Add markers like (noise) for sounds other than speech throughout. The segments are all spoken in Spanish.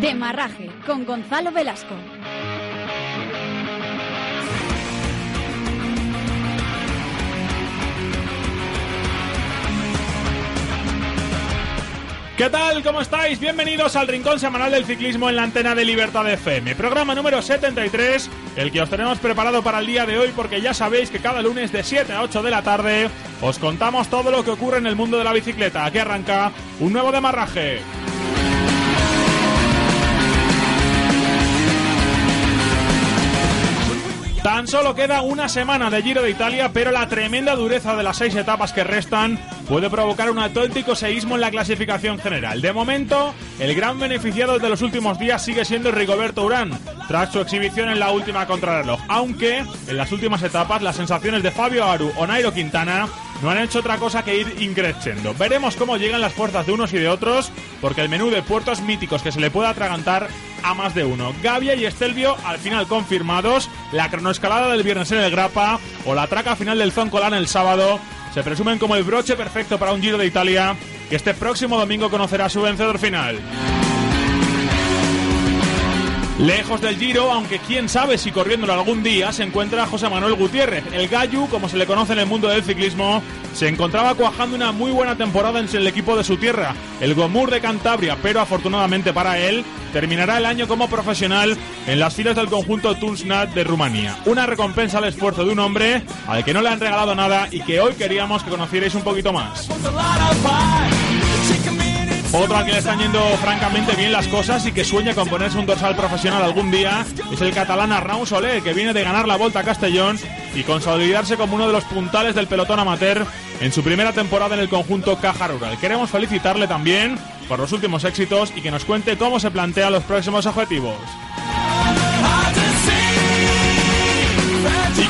Demarraje con Gonzalo Velasco. ¿Qué tal? ¿Cómo estáis? Bienvenidos al Rincón Semanal del Ciclismo en la antena de Libertad FM. Programa número 73, el que os tenemos preparado para el día de hoy porque ya sabéis que cada lunes de 7 a 8 de la tarde os contamos todo lo que ocurre en el mundo de la bicicleta. Aquí arranca un nuevo demarraje. Tan solo queda una semana de Giro de Italia, pero la tremenda dureza de las seis etapas que restan puede provocar un auténtico seísmo en la clasificación general. De momento, el gran beneficiado de los últimos días sigue siendo Rigoberto Urán, tras su exhibición en la última contrarreloj, aunque en las últimas etapas las sensaciones de Fabio Aru o Nairo Quintana no han hecho otra cosa que ir increciendo. Veremos cómo llegan las fuerzas de unos y de otros, porque el menú de puertos míticos que se le puede atragantar a más de uno. Gavia y Estelvio al final confirmados, la cronoescalada del viernes en el Grappa o la traca final del Zoncolan el sábado se presumen como el broche perfecto para un Giro de Italia que este próximo domingo conocerá su vencedor final. Lejos del Giro, aunque quién sabe si corriéndolo algún día, se encuentra José Manuel Gutiérrez. El Gallu, como se le conoce en el mundo del ciclismo, se encontraba cuajando una muy buena temporada en el equipo de su tierra, el Gomur de Cantabria, pero afortunadamente para él, terminará el año como profesional en las filas del conjunto Tulsnat de Rumanía. Una recompensa al esfuerzo de un hombre al que no le han regalado nada y que hoy queríamos que conocierais un poquito más. Otro al que le están yendo francamente bien las cosas y que sueña con ponerse un dorsal profesional algún día es el catalán Arnaud Solé, que viene de ganar la Volta a Castellón y consolidarse como uno de los puntales del pelotón amateur en su primera temporada en el conjunto Caja Rural. Queremos felicitarle también por los últimos éxitos y que nos cuente cómo se plantea los próximos objetivos.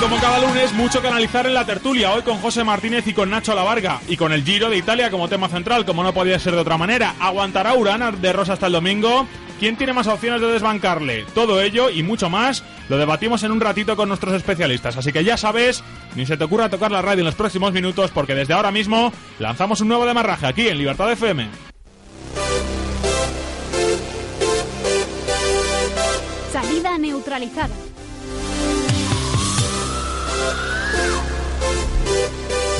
Como cada lunes, mucho que analizar en la tertulia, hoy con José Martínez y con Nacho Lavarga, y con el Giro de Italia como tema central, como no podía ser de otra manera. ¿Aguantará Urana de Rosa hasta el domingo? ¿Quién tiene más opciones de desbancarle? Todo ello y mucho más lo debatimos en un ratito con nuestros especialistas. Así que ya sabes, ni se te ocurra tocar la radio en los próximos minutos, porque desde ahora mismo lanzamos un nuevo demarraje aquí en Libertad FM. Salida neutralizada.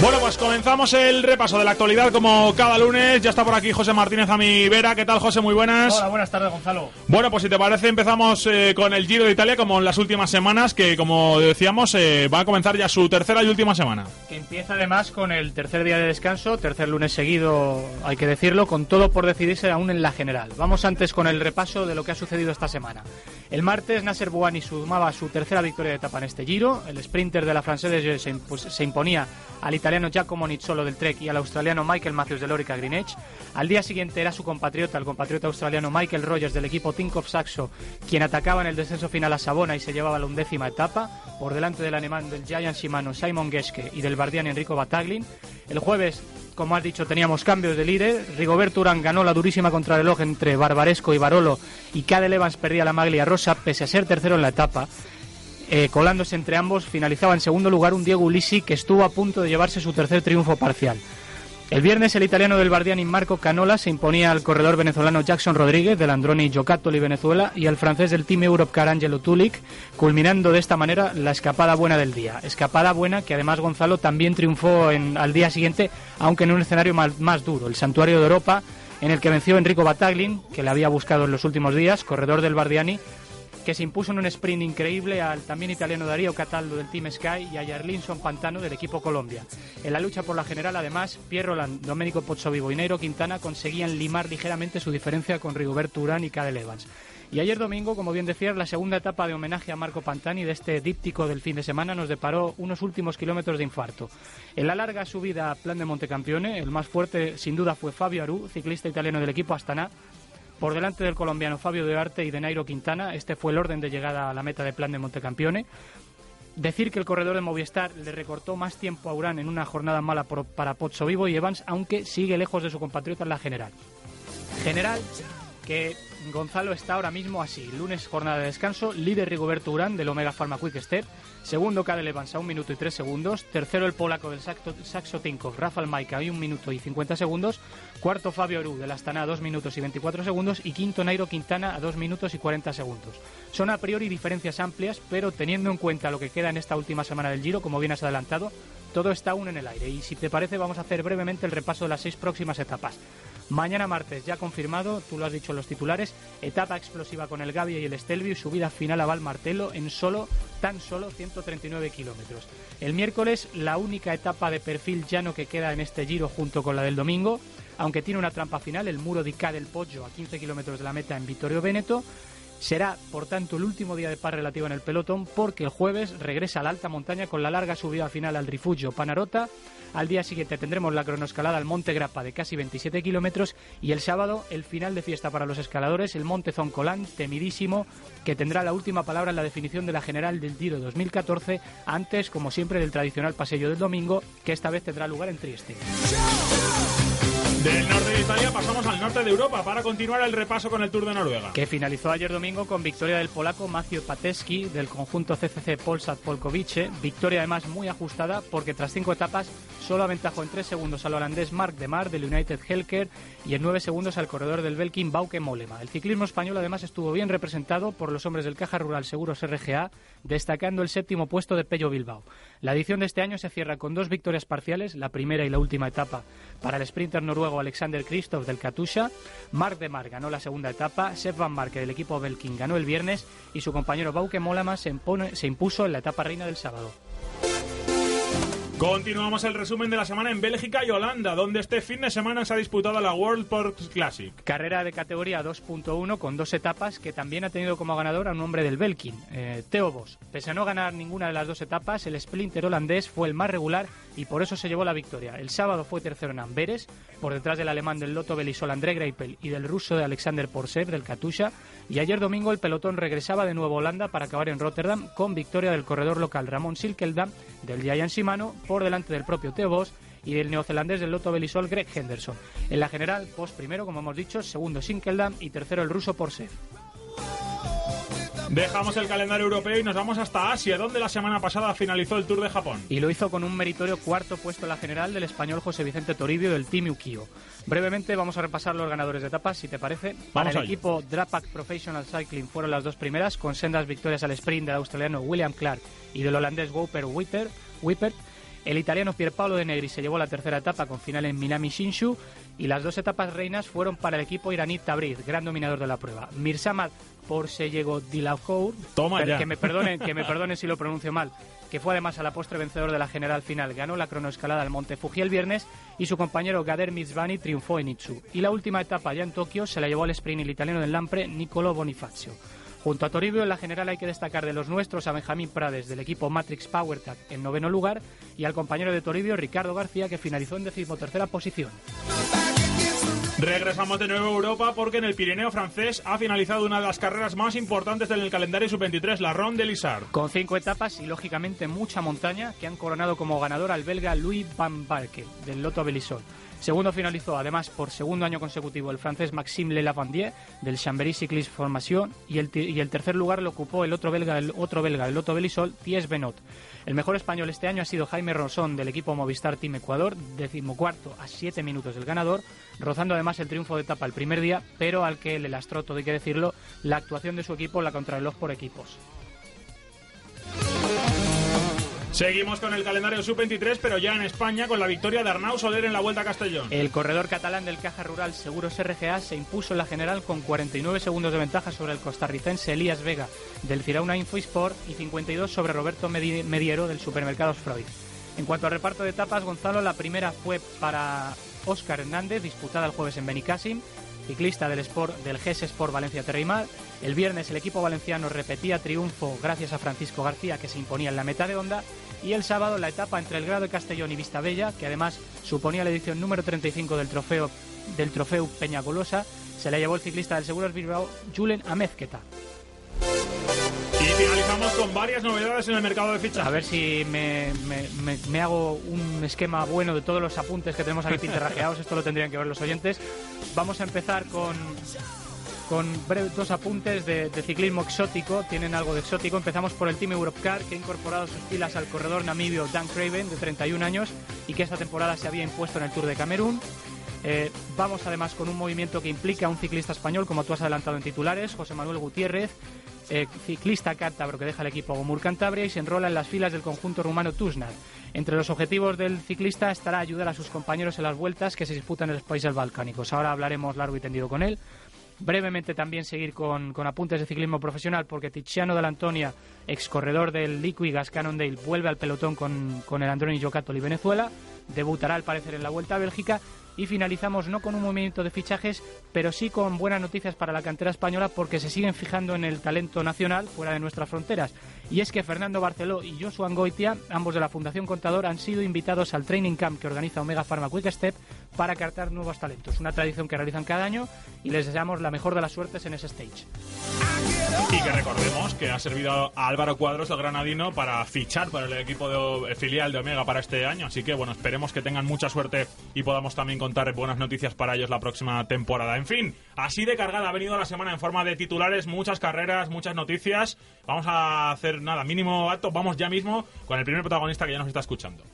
Bueno, pues comenzamos el repaso de la actualidad como cada lunes. Ya está por aquí José Martínez a mi vera. ¿Qué tal, José? Muy buenas. Hola, buenas tardes, Gonzalo. Bueno, pues si te parece, empezamos eh, con el Giro de Italia como en las últimas semanas, que como decíamos, eh, va a comenzar ya su tercera y última semana. Que empieza además con el tercer día de descanso, tercer lunes seguido, hay que decirlo, con todo por decidirse aún en la general. Vamos antes con el repaso de lo que ha sucedido esta semana. El martes, Nasser Bouani sumaba su tercera victoria de etapa en este Giro. El sprinter de la pues, se imponía al italiano Giacomo Nizzolo del Trek y al australiano Michael Matthews del Orica Greenwich. Al día siguiente era su compatriota, el compatriota australiano Michael Rogers del equipo Tinkoff Saxo, quien atacaba en el descenso final a Sabona y se llevaba la undécima etapa, por delante del alemán del Giant Shimano Simon Geschke y del bardiano Enrico Battaglin. El jueves como has dicho, teníamos cambios de líder. Rigoberto Urán ganó la durísima contrarreloj entre Barbaresco y Barolo y Cadel Evans perdía la maglia rosa pese a ser tercero en la etapa. Eh, colándose entre ambos, finalizaba en segundo lugar un Diego Ulisi que estuvo a punto de llevarse su tercer triunfo parcial. El viernes el italiano del Bardiani Marco Canola se imponía al corredor venezolano Jackson Rodríguez del Androni Giocattoli Venezuela y al francés del Team Europe Carangelo Tulik, culminando de esta manera la escapada buena del día. Escapada buena que además Gonzalo también triunfó al día siguiente, aunque en un escenario más, más duro, el Santuario de Europa, en el que venció Enrico Battaglin, que le había buscado en los últimos días, corredor del Bardiani, que se impuso en un sprint increíble al también italiano Darío Cataldo del Team Sky y a Jarlinson Pantano del equipo Colombia. En la lucha por la general, además, Pierre Roland, Domenico Pozzovivo y Nairo Quintana conseguían limar ligeramente su diferencia con Rigoberto Urán y Cadel Evans. Y ayer domingo, como bien decías, la segunda etapa de homenaje a Marco Pantani de este díptico del fin de semana nos deparó unos últimos kilómetros de infarto. En la larga subida a Plan de Montecampione, el más fuerte sin duda fue Fabio Aru, ciclista italiano del equipo Astana, por delante del colombiano Fabio de Arte y de Nairo Quintana. Este fue el orden de llegada a la meta de Plan de Montecampione. Decir que el corredor de Movistar le recortó más tiempo a Urán en una jornada mala para Pozzo Vivo y Evans, aunque sigue lejos de su compatriota en la general. General que Gonzalo está ahora mismo así. Lunes jornada de descanso, líder Rigoberto Urán del Omega Pharma Quick Step, segundo Cadel Evans a un minuto y tres segundos, tercero el polaco del Saxo Tinkoff, Rafael Maika a un minuto y 50 segundos, cuarto Fabio Aru del Astana a dos minutos y 24 segundos. Y quinto Nairo Quintana a dos minutos y 40 segundos. Son a priori diferencias amplias, pero teniendo en cuenta lo que queda en esta última semana del Giro, como bien has adelantado, todo está aún en el aire. Y si te parece, vamos a hacer brevemente el repaso de las seis próximas etapas. Mañana martes, ya confirmado, tú lo has dicho en los titulares, etapa explosiva con el Gavia y el Stelvio y subida final a Valmartelo en solo, tan solo 139 kilómetros. El miércoles, la única etapa de perfil llano que queda en este giro junto con la del domingo, aunque tiene una trampa final, el muro di Ca del Poggio a 15 kilómetros de la meta en Vittorio Veneto. Será, por tanto, el último día de paz relativo en el pelotón porque el jueves regresa a la alta montaña con la larga subida final al Rifugio Panarota. Al día siguiente tendremos la cronoescalada al Monte Grappa de casi 27 kilómetros y el sábado el final de fiesta para los escaladores, el Monte Zoncolán, temidísimo, que tendrá la última palabra en la definición de la general del Giro 2014, antes, como siempre, del tradicional paseo del domingo, que esta vez tendrá lugar en Trieste. Del norte de Italia pasamos al norte de Europa para continuar el repaso con el Tour de Noruega. Que finalizó ayer domingo con victoria del polaco Macio Pateski del conjunto CCC Polsat Polkovice. Victoria además muy ajustada porque tras cinco etapas solo aventajó en tres segundos al holandés Mark de Mar del United Helker y en nueve segundos al corredor del Belkin Bauke Molema. El ciclismo español además estuvo bien representado por los hombres del Caja Rural Seguros RGA, destacando el séptimo puesto de Pello Bilbao. La edición de este año se cierra con dos victorias parciales, la primera y la última etapa para el sprinter noruego Alexander Kristoff del Katusha. Mark de Mar ganó la segunda etapa, Sepp Van Marke del equipo Belkin ganó el viernes y su compañero Bauke Molema se, se impuso en la etapa reina del sábado. Continuamos el resumen de la semana en Bélgica y Holanda, donde este fin de semana se ha disputado la World Ports Classic. Carrera de categoría 2.1 con dos etapas que también ha tenido como ganador a un hombre del Belkin, eh, Theo Bos. Pese a no ganar ninguna de las dos etapas, el splinter holandés fue el más regular y por eso se llevó la victoria. El sábado fue tercero en Amberes, por detrás del alemán del Lotto Belisol André Greipel y del ruso de Alexander Porsev del Katusha. Y ayer domingo el pelotón regresaba de nuevo a Holanda para acabar en Rotterdam con victoria del corredor local Ramón Silkeldam del Giant Shimano por delante del propio Theo Bos y del neozelandés del Lotto Belisol Greg Henderson. En la general, Bos primero, como hemos dicho, segundo Sinkeldam y tercero el ruso Porsev. Dejamos el calendario europeo y nos vamos hasta Asia, donde la semana pasada finalizó el Tour de Japón. Y lo hizo con un meritorio cuarto puesto en la general del español José Vicente Toribio del Team Ukio. Brevemente vamos a repasar los ganadores de etapas, si te parece. Para el equipo Drapac Professional Cycling fueron las dos primeras, con sendas victorias al sprint del australiano William Clark y del holandés Wouter Wippert. El italiano Pierpaolo de Negri se llevó la tercera etapa con final en Minami Shinshu y las dos etapas reinas fueron para el equipo iraní Tabriz, gran dominador de la prueba. Mirsamad por Sellego Dilaucour, que me perdonen, que me (laughs) perdonen si lo pronuncio mal, que fue además a la postre vencedor de la general final, ganó la cronoescalada al Monte Fuji el viernes y su compañero Gader Mizvani triunfó en Itsu. Y la última etapa ya en Tokio se la llevó al sprint el italiano del Lampre Nicolo Bonifacio. Junto a Toribio, en la general hay que destacar de los nuestros a Benjamín Prades del equipo Matrix PowerTac en noveno lugar y al compañero de Toribio, Ricardo García, que finalizó en decimotercera posición. Regresamos de nuevo a Europa porque en el Pirineo francés ha finalizado una de las carreras más importantes del calendario sub-23, la Ronde de Lizard. Con cinco etapas y lógicamente mucha montaña que han coronado como ganador al belga Louis Van Barke del Lotto Belisol. Segundo finalizó además por segundo año consecutivo el francés Maxime Lelavandier del Chambéry Cyclist Formation y el, y el tercer lugar lo ocupó el otro belga, el otro belga, el Lotto Belisol, Thies Benot. El mejor español este año ha sido Jaime Rosón del equipo Movistar Team Ecuador, decimocuarto a siete minutos del ganador, rozando además el triunfo de etapa el primer día, pero al que le lastró, todo hay que decirlo, la actuación de su equipo la contrarreloj por equipos. Seguimos con el calendario sub-23, pero ya en España con la victoria de Arnau Soler en la Vuelta a Castellón. El corredor catalán del Caja Rural Seguros RGA se impuso en la general con 49 segundos de ventaja sobre el costarricense Elías Vega del Firauna Infosport y 52 sobre Roberto Mediero del Supermercados Freud. En cuanto al reparto de etapas, Gonzalo, la primera fue para Óscar Hernández, disputada el jueves en Benicassim. Ciclista del, Sport, del GES Sport Valencia Terrimar. El viernes el equipo valenciano repetía triunfo gracias a Francisco García que se imponía en la meta de onda. Y el sábado la etapa entre el Grado de Castellón y Vistabella, que además suponía la edición número 35 del trofeo, del trofeo Peñagolosa, se la llevó el ciclista del Seguros Bilbao, Julen Amezqueta. Y finalizamos con varias novedades en el mercado de fichas. A ver si me, hago un esquema bueno de todos los apuntes que tenemos aquí pintarrajeados. Esto lo tendrían que ver los oyentes. Vamos a empezar con, dos apuntes de, de ciclismo exótico. Tienen algo de exótico. Empezamos por el Team Europcar, que ha incorporado sus filas al corredor namibio Dan Craven, de 31 años, y que esta temporada se había impuesto en el Tour de Camerún. Eh, vamos además con un movimiento que implica a un ciclista español, como tú has adelantado en titulares, José Manuel Gutiérrez, eh, ciclista cántabro que deja el equipo Gomur Cantabria y se enrola en las filas del conjunto rumano Tusnad. Entre los objetivos del ciclista estará ayudar a sus compañeros en las vueltas que se disputan en los países balcánicos. Ahora hablaremos largo y tendido con él. Brevemente también seguir con, con apuntes de ciclismo profesional porque Tiziano Dell'Antonia, ex corredor del Liquigas Cannondale, vuelve al pelotón con, con el Androni Giocattoli Venezuela. Debutará al parecer en la Vuelta a Bélgica y finalizamos no con un movimiento de fichajes, pero sí con buenas noticias para la cantera española porque se siguen fijando en el talento nacional fuera de nuestras fronteras. Y es que Fernando Barceló y Joshua Angoitia, ambos de la Fundación Contador, han sido invitados al Training Camp que organiza Omega Pharma Quick Step para cartar nuevos talentos. Una tradición que realizan cada año y les deseamos la mejor de las suertes en ese stage. Y que recordemos que ha servido a Álvaro Cuadros, el granadino, para fichar para el equipo de, filial de Omega para este año. Así que, bueno, esperemos que tengan mucha suerte y podamos también contar buenas noticias para ellos la próxima temporada. En fin, así de cargada ha venido la semana en forma de titulares, muchas carreras, muchas noticias. Vamos a hacer nada, mínimo acto. Vamos ya mismo con el primer protagonista que ya nos está escuchando.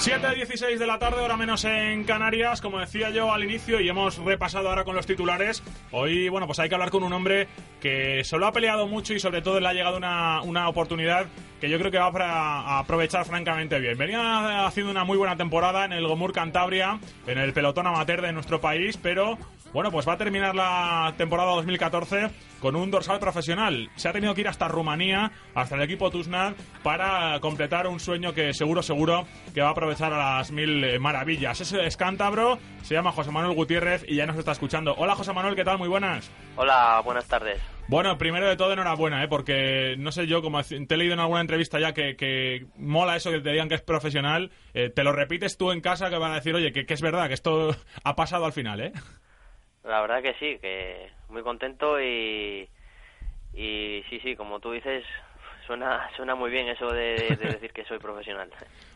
Siete 16 de la tarde, hora menos en Canarias, como decía yo al inicio y hemos repasado ahora con los titulares. Hoy, bueno, pues hay que hablar con un hombre que solo ha peleado mucho y sobre todo le ha llegado una, una oportunidad que yo creo que va para aprovechar francamente bien. Venía haciendo una muy buena temporada en el Gomur Cantabria, en el pelotón amateur de nuestro país, pero bueno, pues va a terminar la temporada 2014 con un dorsal profesional. Se ha tenido que ir hasta Rumanía, hasta el equipo Tusnad, para completar un sueño que seguro, seguro que va a aprovechar a las mil eh, maravillas. Es, es cántabro, se llama José Manuel Gutiérrez y ya nos está escuchando. Hola José Manuel, ¿qué tal? Muy buenas. Hola, buenas tardes. Bueno, primero de todo, enhorabuena, ¿eh? porque no sé yo, como te he leído en alguna entrevista ya que, que mola eso que te digan que es profesional, eh, te lo repites tú en casa que van a decir, oye, que, que es verdad, que esto (laughs) ha pasado al final, ¿eh? La verdad que sí, que muy contento y, y sí, sí, como tú dices, suena, suena muy bien eso de, de decir que soy profesional.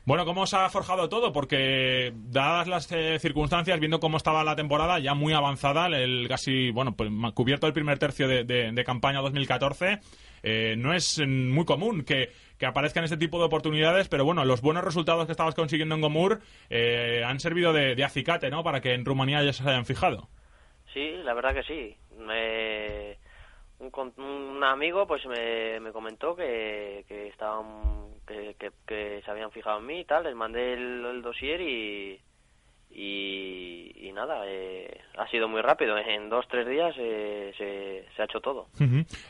Bueno, ¿cómo se ha forjado todo? Porque dadas las eh, circunstancias, viendo cómo estaba la temporada, ya muy avanzada, el casi, bueno, pues cubierto el primer tercio de, de- de campaña 2014, eh, no es mm, muy común que, que aparezcan este tipo de oportunidades, pero bueno, los buenos resultados que estabas consiguiendo en Gomur eh, han servido de, de acicate, ¿no? Para que en Rumanía ya se hayan fijado. Sí, la verdad que sí. Me- un, un amigo pues me, me comentó que, que estaban que, que, que se habían fijado en mí y tal. Les mandé el, el dossier y y, nada, eh, ha sido muy rápido. En dos tres días eh, se, ha hecho todo.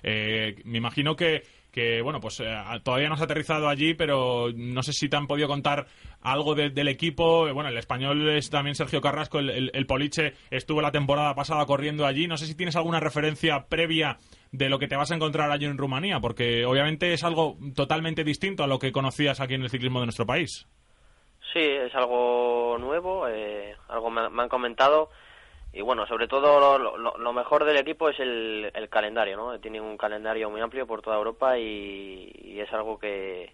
Eh, me imagino que, que bueno, pues eh, todavía no has aterrizado allí, pero no sé si te han podido contar algo de- del equipo. Eh, Bueno, el español es también Sergio Carrasco, el- el Poliche estuvo la temporada pasada corriendo allí. No sé si tienes alguna referencia previa de lo que te vas a encontrar allí en Rumanía, porque obviamente es algo totalmente distinto a lo que conocías aquí en el ciclismo de nuestro país. Sí, es algo nuevo, eh, algo me, me han comentado y bueno, sobre todo lo, lo- lo mejor del equipo es el, el calendario, ¿no? Tienen un calendario muy amplio por toda Europa y, y es algo que,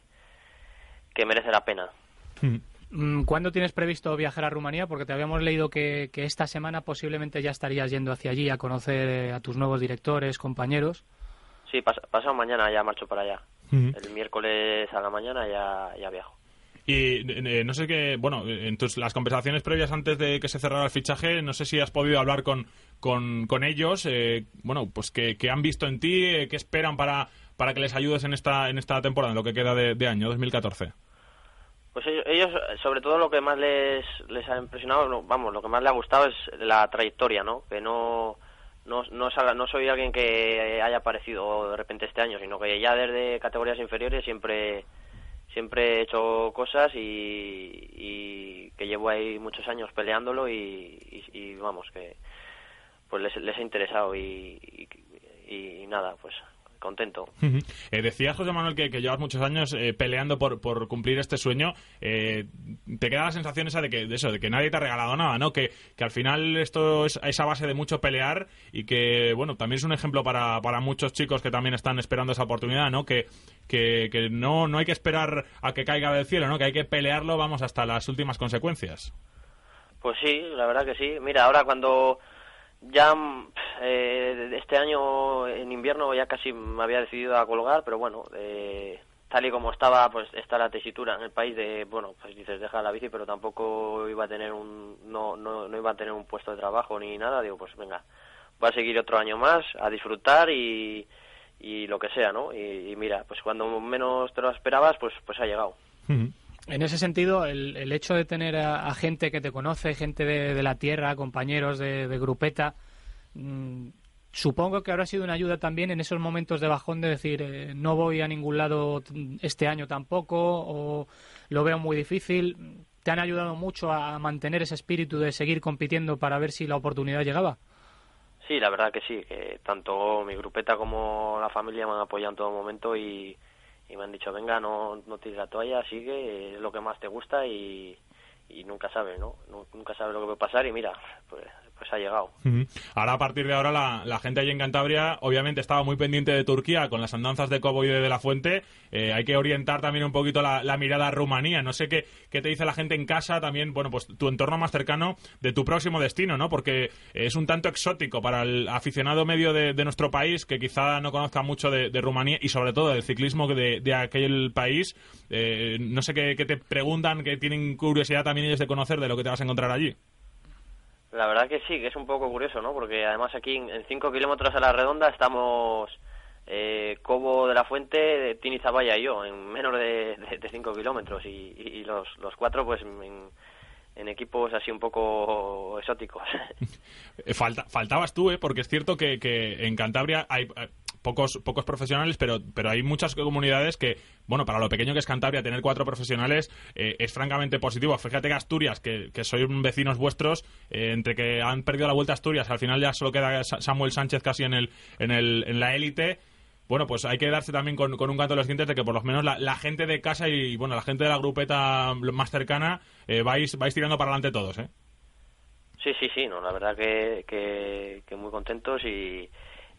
que merece la pena. Mm, ¿Cuándo tienes previsto viajar a Rumanía? Porque te habíamos leído que, que esta semana posiblemente ya estarías yendo hacia allí a conocer eh, a tus nuevos directores, compañeros. Sí, pas- pasado mañana ya marcho para allá. El miércoles a la mañana ya, ya viajo. Y eh, no sé qué, bueno, en tus, las conversaciones previas antes de que se cerrara el fichaje, no sé si has podido hablar con, con, con ellos, eh, bueno, pues que, han visto en ti, eh, qué esperan para, para que les ayudes en esta, en esta temporada, en lo que queda de, año 2014. Pues ellos, sobre todo lo que más les, les ha impresionado, vamos, lo que más les ha gustado es la trayectoria, ¿no? Que no, no, no soy alguien que haya aparecido de repente este año, sino que ya desde categorías inferiores siempre siempre he hecho cosas y, que llevo ahí muchos años peleándolo y, vamos que pues les, les ha interesado y, y, nada pues contento. Eh, decías, José Manuel, que, llevas muchos años eh, peleando por, por, cumplir este sueño. Eh, ¿Te queda la sensación esa de que, de eso, de que nadie te ha regalado nada, ¿no? Que, que al final esto es esa base de mucho pelear y que, bueno, también es un ejemplo para, para muchos chicos que también están esperando esa oportunidad, ¿no? Que, que, que no, no hay que esperar a que caiga del cielo, ¿no? Que hay que pelearlo, vamos, hasta las últimas consecuencias. Pues sí, la verdad que sí. Mira, ahora cuando ya eh, este año en invierno ya casi me había decidido a colgar, pero bueno, eh, tal y como estaba, pues está la tesitura en el país de, bueno, pues dices deja la bici, pero tampoco iba a tener un, no, no, iba a tener un puesto de trabajo ni nada, digo, pues venga, voy a seguir otro año más, a disfrutar y, y lo que sea, ¿no? Y, mira, pues cuando menos te lo esperabas, pues, pues ha llegado. En ese sentido, el, el hecho de tener a, gente que te conoce, gente de, la tierra, compañeros de, grupeta, mm, supongo que habrá sido una ayuda también en esos momentos de bajón de decir, eh, no voy a ningún lado este año tampoco, o lo veo muy difícil. ¿Te han ayudado mucho a mantener ese espíritu de seguir compitiendo para ver si la oportunidad llegaba? Sí, la verdad que sí, que tanto mi grupeta como la familia me han apoyado en todo momento y, me han dicho, venga, no, no tires la toalla, sigue, es lo que más te gusta y, y nunca sabes, ¿no? Nunca sabes lo que puede pasar y mira, pues pues ha llegado. Ahora, a partir de ahora, la, gente allí en Cantabria, obviamente, estaba muy pendiente de Turquía con las andanzas de Cobo y de, la Fuente. Eh, hay que orientar también un poquito la, mirada a Rumanía. No sé qué, te dice la gente en casa, también, bueno, pues tu entorno más cercano de tu próximo destino, ¿no? Porque es un tanto exótico para el aficionado medio de, nuestro país, que quizá no conozca mucho de, Rumanía y sobre todo del ciclismo de, aquel país. Eh, no sé qué, qué te preguntan, que tienen curiosidad también ellos de conocer de lo que te vas a encontrar allí. La verdad que sí, que es un poco curioso, ¿no? Porque además aquí en 5 kilómetros a la redonda estamos eh, Cobo de la Fuente, Tini Zabaya y yo, en menos de 5 kilómetros. Y, los, los cuatro, pues en, en equipos así un poco exóticos. (laughs) Falta, faltabas tú, ¿eh? porque es cierto que, que en Cantabria hay, pocos, pocos profesionales, pero, pero hay muchas comunidades que, bueno, para lo pequeño que es Cantabria, tener cuatro profesionales eh, es francamente positivo. Fíjate que Asturias, que, que sois vecinos vuestros, eh, entre que han perdido la vuelta Asturias, al final ya solo queda Samuel Sánchez casi en, el, en, el, en la élite bueno, pues hay que darse también con, con, un canto de los dientes de que por lo menos la, gente de casa y, bueno, la gente de la grupeta más cercana eh, vais, vais tirando para adelante todos, ¿eh? Sí, sí, sí, no, la verdad que, que muy contentos y,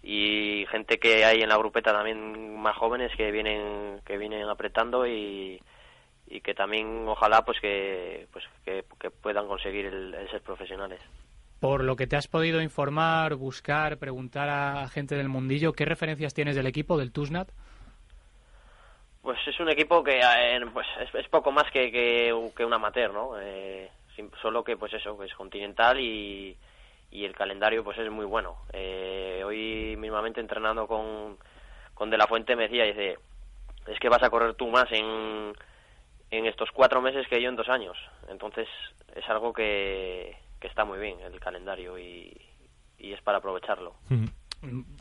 y gente que hay en la grupeta también más jóvenes que vienen que vienen apretando y, y que también ojalá pues que pues que, puedan conseguir el, ser profesionales. Por lo que te has podido informar buscar preguntar a gente del mundillo qué referencias tienes del equipo del Tusnat pues es un equipo que eh, pues es, poco más que, que, un amateur no eh, solo que pues eso que es continental y y el calendario pues es muy bueno. Eh, hoy mismamente entrenando con, con De La Fuente me decía, dice, es que vas a correr tú más en, en estos cuatro meses que yo en dos años. Entonces es algo que, que está muy bien el calendario y, y es para aprovecharlo.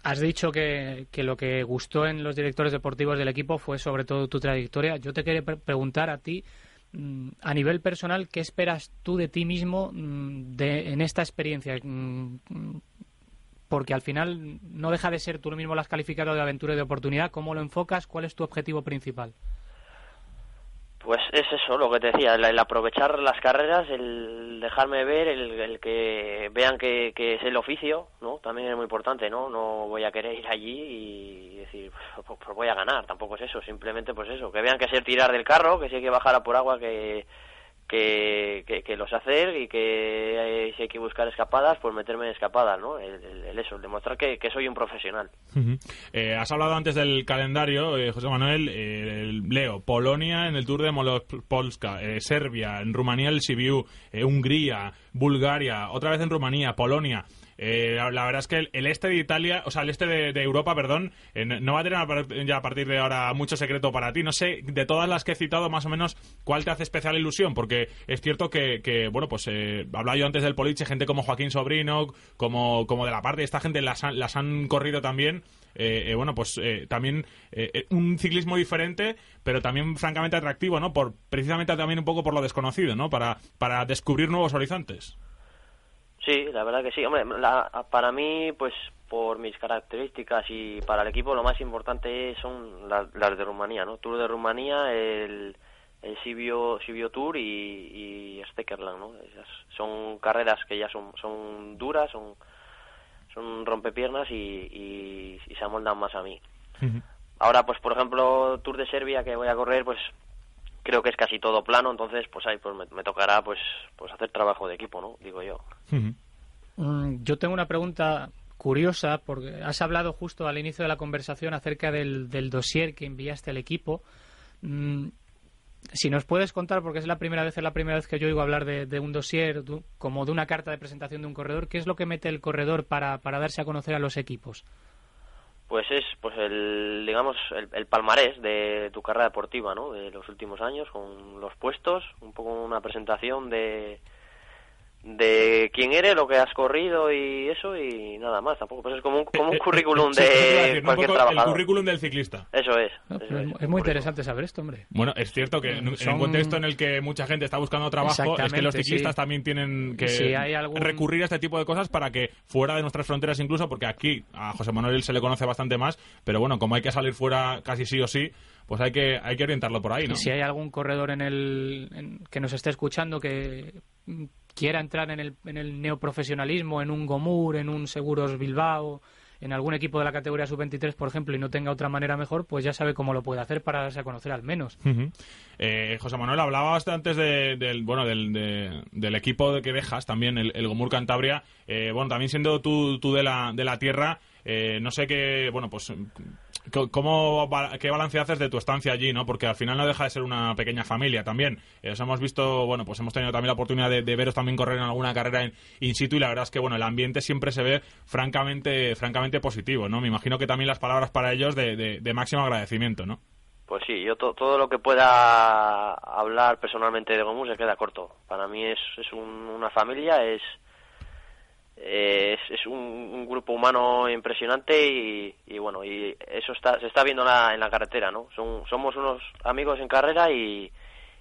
Has dicho que, que, lo que gustó en los directores deportivos del equipo fue sobre todo tu trayectoria. Yo te quería preguntar a ti Mm, a nivel personal, ¿qué esperas tú de ti mismo mm, de, en esta experiencia? Mm, porque al final no deja de ser tú mismo lo has calificado de aventura y de oportunidad. ¿Cómo lo enfocas? ¿Cuál es tu objetivo principal? Pues es eso, lo que te decía, el, aprovechar las carreras, el dejarme ver, el, que vean que, es el oficio, ¿no? También es muy importante, ¿no? No voy a querer ir allí y decir, pues, pues, voy a ganar, tampoco es eso, simplemente pues eso, que vean que el tirar del carro, que si hay que bajar a por agua, que, que, que, lo sé hacer y que eh, si hay que buscar escapadas, pues meterme en escapadas, ¿no? El, eso, demostrar que, soy un profesional. Eh, has hablado antes del calendario, eh, José Manuel, Leo, Polonia en el Tour de Molopolska, Serbia, en Rumanía el Sibiu, Hungría, Bulgaria, otra vez en Rumanía, Polonia. Eh, la verdad es que el, este de Italia, o sea, el este de, Europa, perdón, eh, no va a tener ya a partir de ahora mucho secreto para ti. No sé, de todas las que he citado, más o menos, ¿cuál te hace especial ilusión? Porque es cierto que, bueno, pues eh, hablaba yo antes del Poliche, gente como Joaquín Sobrino, como, como de la parte de esta gente las han, las han corrido también. Eh, bueno, pues también un ciclismo diferente, pero también francamente atractivo, ¿no? Por precisamente también un poco por lo desconocido, ¿no? Para, para descubrir nuevos horizontes. Sí, la verdad que sí. Hombre, para mí, pues por mis características y para el equipo lo más importante son las, de Rumanía, ¿no? Tour de Rumanía, el, el Sibio, Tour y, y Steckerland, ¿no? son carreras que ya son, son duras, son, son rompepiernas y, y, y se amoldan más a mí. Ahora, pues por ejemplo, Tour de Serbia que voy a correr, pues creo que es casi todo plano, entonces pues ahí pues me, tocará pues pues hacer trabajo de equipo, ¿no? Digo yo. Mm, yo tengo una pregunta curiosa porque has hablado justo al inicio de la conversación acerca del, del dossier que enviaste al equipo. Mm, si nos puedes contar, porque es la primera vez, es la primera vez que yo oigo hablar de, un dossier, como de una carta de presentación de un corredor, ¿qué es lo que mete el corredor para, para darse a conocer a los equipos? Pues es pues el digamos el, palmarés de tu carrera deportiva no de los últimos años con los puestos un poco una presentación de de quién eres, lo que has corrido y eso y nada más. Tampoco, pues es como un, como un eh, eh, currículum (laughs) de cualquier trabajador. El currículum del ciclista. Eso es. es, muy interesante saber esto, hombre. Bueno, es cierto que en, un contexto en el que mucha gente está buscando trabajo, es que los ciclistas también tienen que recurrir a este tipo de cosas para que fuera de nuestras fronteras incluso, porque aquí a José Manuel se le conoce bastante más, pero bueno, como hay que salir fuera casi sí o sí, pues hay que, hay que orientarlo por ahí, ¿no? Si hay algún corredor en el que nos esté escuchando que quiera entrar en el, en el neoprofesionalismo, en un Gomur, en un Seguros Bilbao, en algún equipo de la categoría sub-23, por ejemplo, y no tenga otra manera mejor, pues ya sabe cómo lo puede hacer para darse a conocer al menos. Eh, José Manuel, hablaba antes del, bueno, del, del equipo de que dejas también, el, el Gomur Cantabria. Eh, bueno, también siendo tú, tú de, la, de la tierra, eh, no sé qué, bueno, pues ¿Cómo, ¿Qué balance haces de tu estancia allí? ¿no? Porque al final no deja de ser una pequeña familia también. Eh, hemos visto, bueno, pues hemos tenido también la oportunidad de, veros también correr en alguna carrera en in situ y la verdad es que, bueno, el ambiente siempre se ve francamente, francamente positivo, ¿no? Me imagino que también las palabras para ellos de, máximo agradecimiento, ¿no? Pues sí, yo todo lo que pueda hablar personalmente de Gomus se queda corto. Para mí es, es una familia, es es, es un, grupo humano impresionante y, bueno y eso está, se está viendo en la carretera no somos unos amigos en carrera y,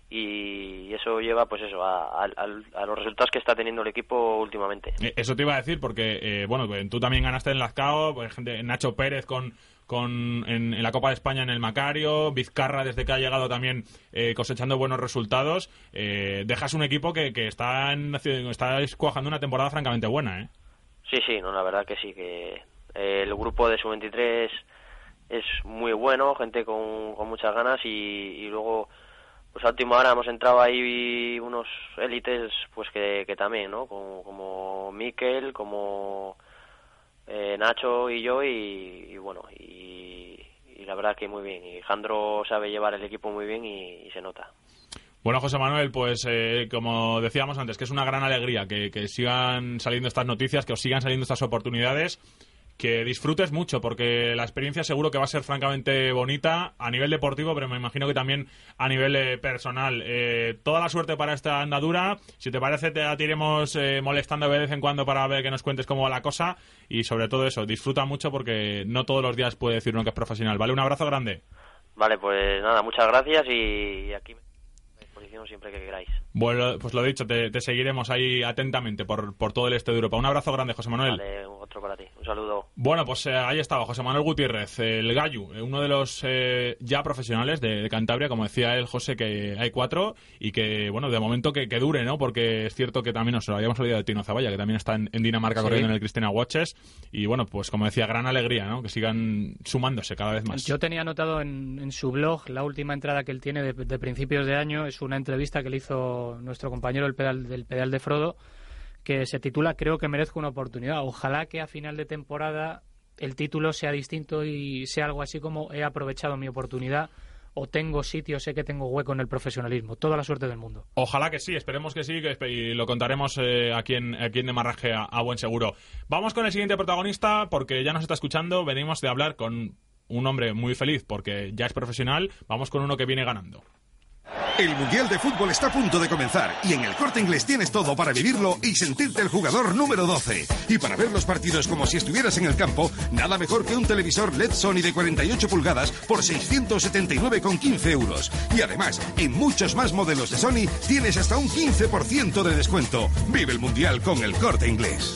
y eso lleva pues eso a, los resultados que está teniendo el equipo últimamente. Eh, eso te iba a decir porque eh, bueno tú también ganaste en Lazcao pues, gente Nacho Pérez con con, en, la Copa de España en el Macario, Vizcarra desde que ha llegado también eh, cosechando buenos resultados. Eh, dejas un equipo que, que está, está cuajando una temporada francamente buena, ¿eh? Sí, sí, no, la verdad que sí, que el grupo de Sub-23 es muy bueno, gente con, con muchas ganas y, luego pues a última hora hemos entrado ahí unos élites pues que, que también, ¿no? Como, como Miquel, como eh, Nacho y yo y, bueno, y, la verdad que muy bien. Y Jandro sabe llevar el equipo muy bien y, se nota. Bueno, José Manuel, pues eh, como decíamos antes, que es una gran alegría que, que sigan saliendo estas noticias, que os sigan saliendo estas oportunidades que disfrutes mucho, porque la experiencia seguro que va a ser francamente bonita a nivel deportivo, pero me imagino que también a nivel eh, personal. Eh, toda la suerte para esta andadura. Si te parece, te iremos eh, molestando de vez en cuando para ver que nos cuentes cómo va la cosa. Y sobre todo eso, disfruta mucho porque no todos los días puede decir uno que es profesional. ¿Vale? Un abrazo grande. Vale, pues nada, muchas gracias y aquí disposición siempre que queráis. Bueno, pues lo dicho, te, seguiremos ahí atentamente por, por todo el este de Europa. Un abrazo grande, José Manuel. Vale, otro para ti. Un saludo. Bueno, pues eh, ahí estaba José Manuel Gutiérrez, el Gallo, eh, uno de los eh, ya profesionales de, de Cantabria, como decía él, José, que hay cuatro y que, bueno, de momento que, que dure, ¿no? Porque es cierto que también nos lo habíamos olvidado de Tino Zavalla, que también está en, en Dinamarca Sí. corriendo en el Cristina Watches. Y bueno, pues como decía, gran alegría, ¿no? Que sigan sumándose cada vez más. Yo tenía anotado en, en su blog la última entrada que él tiene de, de principios de año. Es una entrevista que le hizo nuestro compañero el pedal, del pedal de Frodo, que se titula Creo que merezco una oportunidad. Ojalá que a final de temporada el título sea distinto y sea algo así como he aprovechado mi oportunidad o tengo sitio, sé que tengo hueco en el profesionalismo. Toda la suerte del mundo. Ojalá que sí, esperemos que sí, que y lo contaremos eh, aquí en aquí Demarraje a buen seguro. Vamos con el siguiente protagonista, porque ya nos está escuchando, venimos de hablar con un hombre muy feliz porque ya es profesional, vamos con uno que viene ganando. El Mundial de Fútbol está a punto de comenzar y en el Corte Inglés tienes todo para vivirlo y sentirte el jugador número 12. Y para ver los partidos como si estuvieras en el campo, nada mejor que un televisor LED Sony de 48 pulgadas por 679,15 euros. Y además, en muchos más modelos de Sony tienes hasta un 15% de descuento. Vive el Mundial con el Corte Inglés.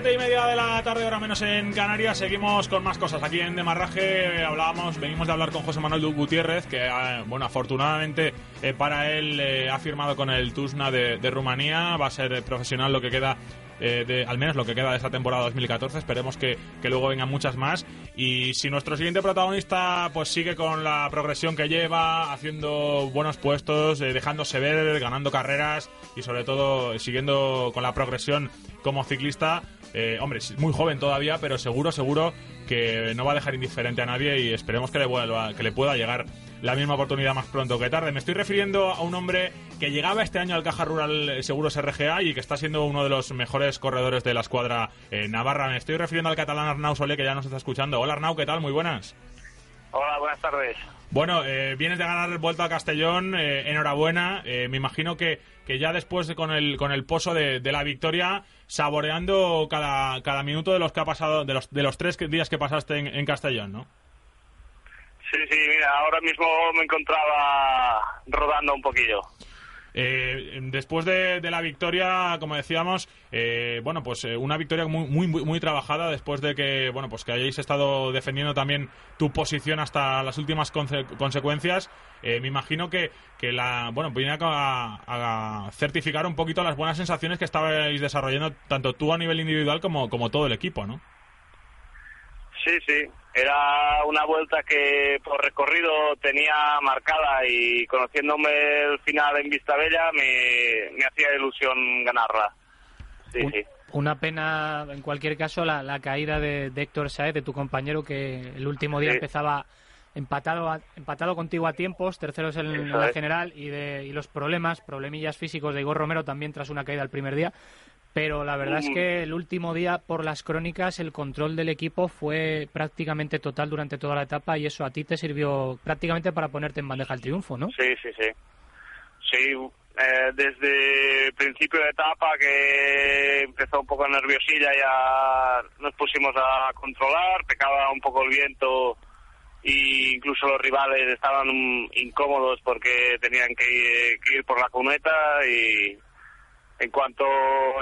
Siete y media de la tarde, hora menos en Canarias. Seguimos con más cosas aquí en Demarraje. Hablábamos, venimos de hablar con José Manuel Gutiérrez, que, eh, bueno, afortunadamente eh, para él eh, ha firmado con el Tusna de, Rumanía. Va a ser eh, profesional lo que queda, eh, de, al menos lo que queda de esta temporada 2014. Esperemos que, que luego vengan muchas más. Y si nuestro siguiente protagonista pues sigue con la progresión que lleva, haciendo buenos puestos, eh, dejándose ver, ganando carreras y sobre todo siguiendo con la progresión como ciclista, eh, hombre, muy joven todavía, pero seguro, seguro que no va a dejar indiferente a nadie y esperemos que le, vuelva, que le pueda llegar la misma oportunidad más pronto que tarde. Me estoy refiriendo a un hombre que llegaba este año al Caja Rural Seguros RGA y que está siendo uno de los mejores corredores de la escuadra eh, navarra. Me estoy refiriendo al catalán Arnau Solé, que ya nos está escuchando. Hola Arnau, ¿qué tal? Muy buenas. Hola, buenas tardes. Bueno, eh, vienes de ganar el Vuelta a Castellón, eh, enhorabuena. Eh, me imagino que, que ya después de- con el con el pozo de, de la victoria, saboreando cada, cada minuto de los que ha pasado, de los de los tres días que pasaste en, en Castellón, ¿no? Sí, sí, mira, ahora mismo me encontraba rodando un poquillo. Eh, después de, la victoria, como decíamos, eh, bueno, pues eh, una victoria muy, muy, muy, trabajada después de que, bueno, pues que hayáis estado defendiendo también tu posición hasta las últimas conse- consecuencias. Eh, me imagino que, que la, bueno, viene a, a certificar un poquito las buenas sensaciones que estabais desarrollando tanto tú a nivel individual como, como todo el equipo, ¿no? Sí, sí, era una vuelta que por recorrido tenía marcada y conociéndome el final en Vistabella me, me hacía ilusión ganarla. Sí, Un- sí. Una pena, en cualquier caso, la, la caída de, de Héctor Saez, de tu compañero, que el último día Sí. empezaba empatado, a- empatado contigo a tiempos, terceros en, en la general, y, de, y los problemas, problemillas físicos de Igor Romero también tras una caída el primer día. Pero la verdad es que el último día, por las crónicas, el control del equipo fue prácticamente total durante toda la etapa y eso a ti te sirvió prácticamente para ponerte en bandeja el triunfo, ¿no? Sí, sí, sí. Sí, eh, desde principio de etapa que empezó un poco nerviosilla ya nos pusimos a controlar, pecaba un poco el viento e incluso los rivales estaban incómodos porque tenían que ir, que ir por la cuneta y en cuanto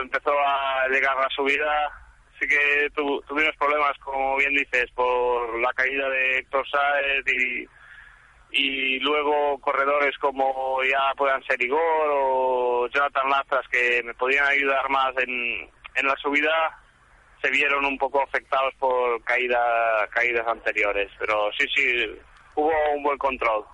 empezó a llegar la subida sí que tu- tuvimos problemas, como bien dices, por la caída de Héctor Sáez y y luego corredores como ya puedan ser Igor o Jonathan Lastras que me podían ayudar más en, en la subida se vieron un poco afectados por caída, caídas anteriores. Pero sí sí hubo un buen control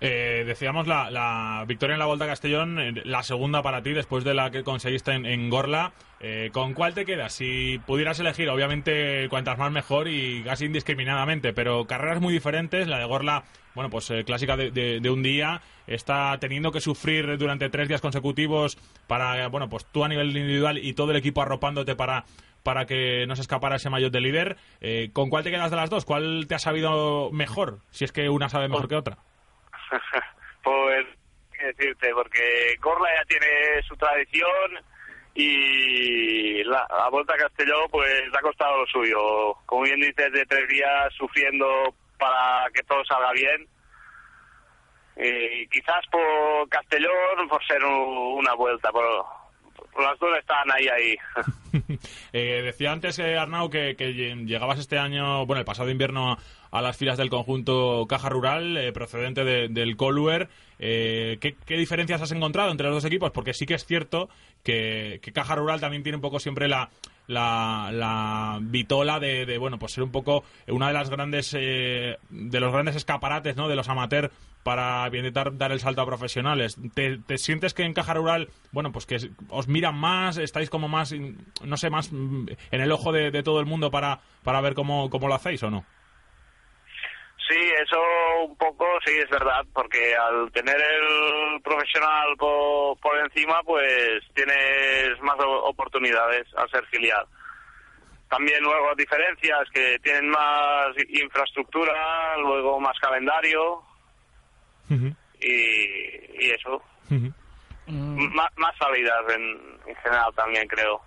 Eh, decíamos la, la victoria en la Volta a Castellón, eh, la segunda para ti después de la que conseguiste en, en Gorla. Eh, ¿Con cuál te quedas? Si pudieras elegir, obviamente cuantas más mejor y casi indiscriminadamente, pero carreras muy diferentes. La de Gorla, bueno, pues eh, clásica de, de- de un día, está teniendo que sufrir durante tres días consecutivos para, bueno, pues tú a nivel individual y todo el equipo arropándote para para que no se escapara ese maillot de líder. Eh, ¿Con cuál te quedas de las dos? ¿Cuál te ha sabido mejor? Si es que una sabe mejor que otra. (laughs) pues qué decirte, porque Corla ya tiene su tradición y la, la Vuelta a Castelló pues le ha costado lo suyo. Como bien dices, de tres días sufriendo para que todo salga bien. Y quizás por Castellón, por ser un- una vuelta, pero las dos están ahí, ahí. (laughs) Eh, decía antes eh, Arnau que, que lle- llegabas este año, bueno, el pasado invierno a, las filas del conjunto Caja Rural, eh, procedente de- del Colwer. Eh, ¿qué, qué diferencias has encontrado entre los dos equipos? Porque sí que es cierto que Caja Rural también tiene un poco siempre la, la, la vitola de, de, bueno, pues ser un poco una de las grandes, eh, de los grandes escaparates, ¿no? De los amateurs para intentar dar el salto a profesionales. ¿Te, te sientes que en Caja Rural, bueno, pues que os miran más, estáis como más, no sé, más mm, en el ojo de, de todo el mundo para, para ver cómo, cómo lo hacéis o no? Sí, eso un poco sí es verdad, porque al tener el profesional po- por, encima, pues tienes más o- oportunidades al ser filial. También luego diferencias que tienen más infraestructura, luego más calendario y, y eso. M- Más, más salidas en, en general también creo.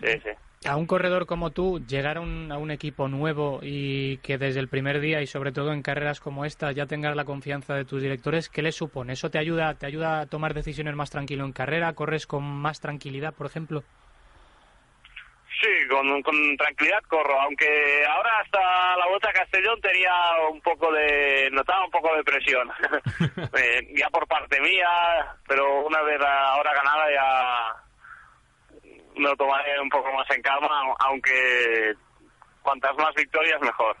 Sí, sí. A un corredor como tú, llegar a un, a un equipo nuevo y que desde el primer día y sobre todo en carreras como esta ya tengas la confianza de tus directores, ¿qué le supone? ¿Eso te ayuda, te ayuda a tomar decisiones más tranquilo en carrera? ¿Corres con más tranquilidad, por ejemplo? Sí, con, con tranquilidad corro, aunque ahora hasta la vuelta a Castellón tenía un poco de, notaba un poco de presión, (laughs) (laughs) Eh, ya por parte mía, pero una vez ahora ganada ya lo tomaré un poco más en calma, aunque cuantas más victorias mejor.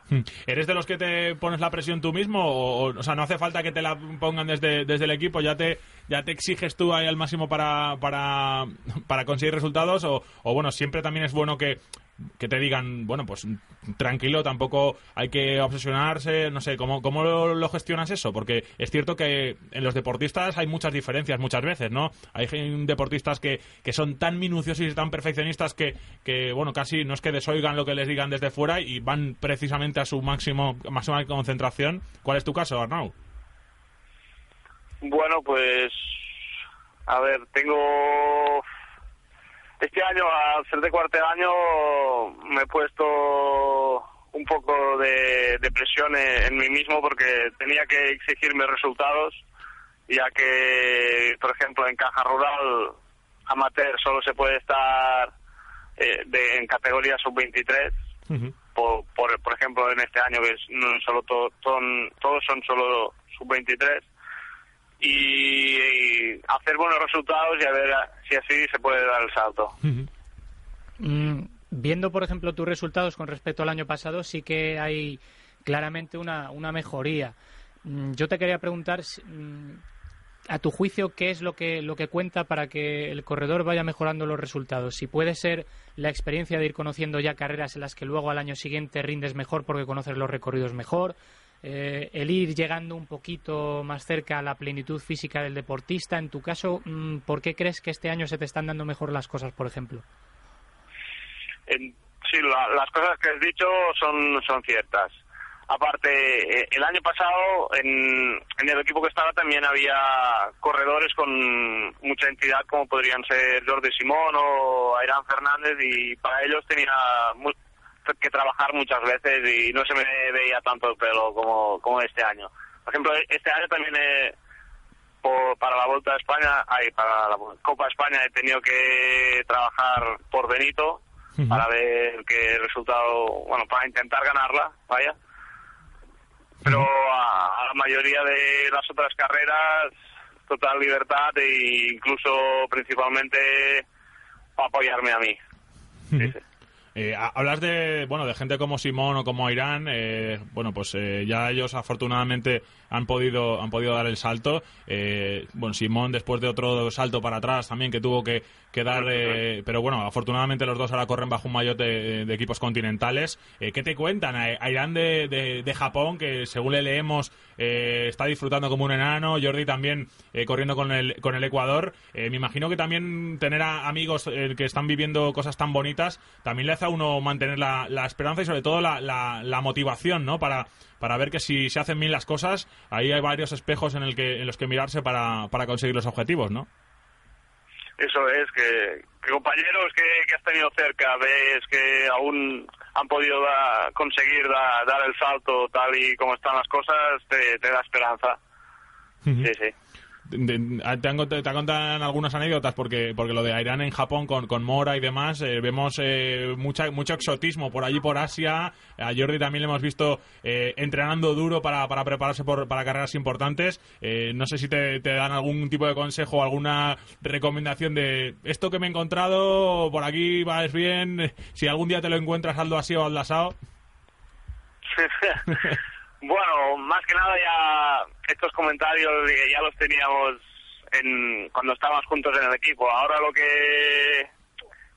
¿Eres de los que te pones la presión tú mismo? O, o, o sea, no hace falta que te la pongan desde, desde el equipo, ya te, ya te exiges tú ahí al máximo para, para, para conseguir resultados, o, o bueno, siempre también es bueno que, que te digan, bueno, pues tranquilo, tampoco hay que obsesionarse, no sé, ¿cómo, cómo lo, gestionas eso? Porque es cierto que en los deportistas hay muchas diferencias muchas veces, ¿no? Hay deportistas que, que son tan minuciosos y tan perfeccionistas que, que, bueno, casi no es que desoigan lo que les digan desde fuera y van precisamente a su máximo máxima concentración. ¿Cuál es tu caso, Arnau? Bueno, pues, a ver, tengo... Este año, al ser de cuarto año, me he puesto un poco de, de presión en, en mí mismo porque tenía que exigirme resultados, ya que, por ejemplo, en Caja Rural amateur solo se puede estar eh, de, en categoría sub-23, por, por, por ejemplo, en este año que es, no solo to- ton- todos son solo sub-23 y, hacer buenos resultados y a ver si así se puede dar el salto. Mm, viendo, por ejemplo, tus resultados con respecto al año pasado, sí que hay claramente una, una mejoría. Mm, Yo te quería preguntar, mm, a tu juicio, ¿qué es lo que, lo que cuenta para que el corredor vaya mejorando los resultados? Si puede ser la experiencia de ir conociendo ya carreras en las que luego al año siguiente rindes mejor porque conoces los recorridos mejor, eh, el ir llegando un poquito más cerca a la plenitud física del deportista. En tu caso, mm, ¿por qué crees que este año se te están dando mejor las cosas, por ejemplo? Sí, la- las cosas que has dicho son, son ciertas. Aparte, eh, el año pasado en, en el equipo que estaba también había corredores con mucha entidad como podrían ser Jordi Simón o Ayrán Fernández y para ellos tenía mu- que trabajar muchas veces y no se me veía tanto el pelo como, como este año. Por ejemplo, este año también he, por- para la Vuelta a España, ay, para la Copa España he tenido que trabajar por Benito para ver qué resultado, bueno, para intentar ganarla, vaya. Pero a, a la mayoría de las otras carreras, total libertad e incluso principalmente para apoyarme a mí. Sí, sí. Eh, ha- hablas de bueno de gente como Simón o como Irán eh, bueno pues eh, ya ellos afortunadamente han podido han podido dar el salto. Eh, bueno Simón después de otro salto para atrás también que tuvo que, que dar eh, pero bueno afortunadamente los dos ahora corren bajo un maillot de, de equipos continentales. Eh, ¿qué te cuentan? A, a Irán de, de- de Japón que según le leemos eh, está disfrutando como un enano. Jordi también eh, corriendo con el con el Ecuador. Me imagino que también tener a amigos eh, que están viviendo cosas tan bonitas también le hace empieza uno a mantener la, la esperanza y sobre todo la, la, la motivación, ¿no? Para, para ver que si se hacen bien las cosas, ahí hay varios espejos en, el que, en los que mirarse para, para conseguir los objetivos, ¿no? Eso es, que, que compañeros que, que has tenido cerca, ves que aún han podido da- conseguir da- dar el salto tal y como están las cosas, te, te da esperanza. Sí, sí. Te, han, cont- te contan algunas anécdotas porque porque lo de Irán en Japón con, con Mora y demás eh, vemos eh, mucha, mucho exotismo por allí por Asia. A Jordi también le hemos visto eh, entrenando duro para, para prepararse por, para carreras importantes. Eh, no sé si te, te dan algún tipo de consejo alguna recomendación de esto que me he encontrado por aquí vas bien si algún día te lo encuentras algo así o al asado (laughs) bueno, más que nada ya estos comentarios ya los teníamos en, cuando estábamos juntos en el equipo. Ahora lo que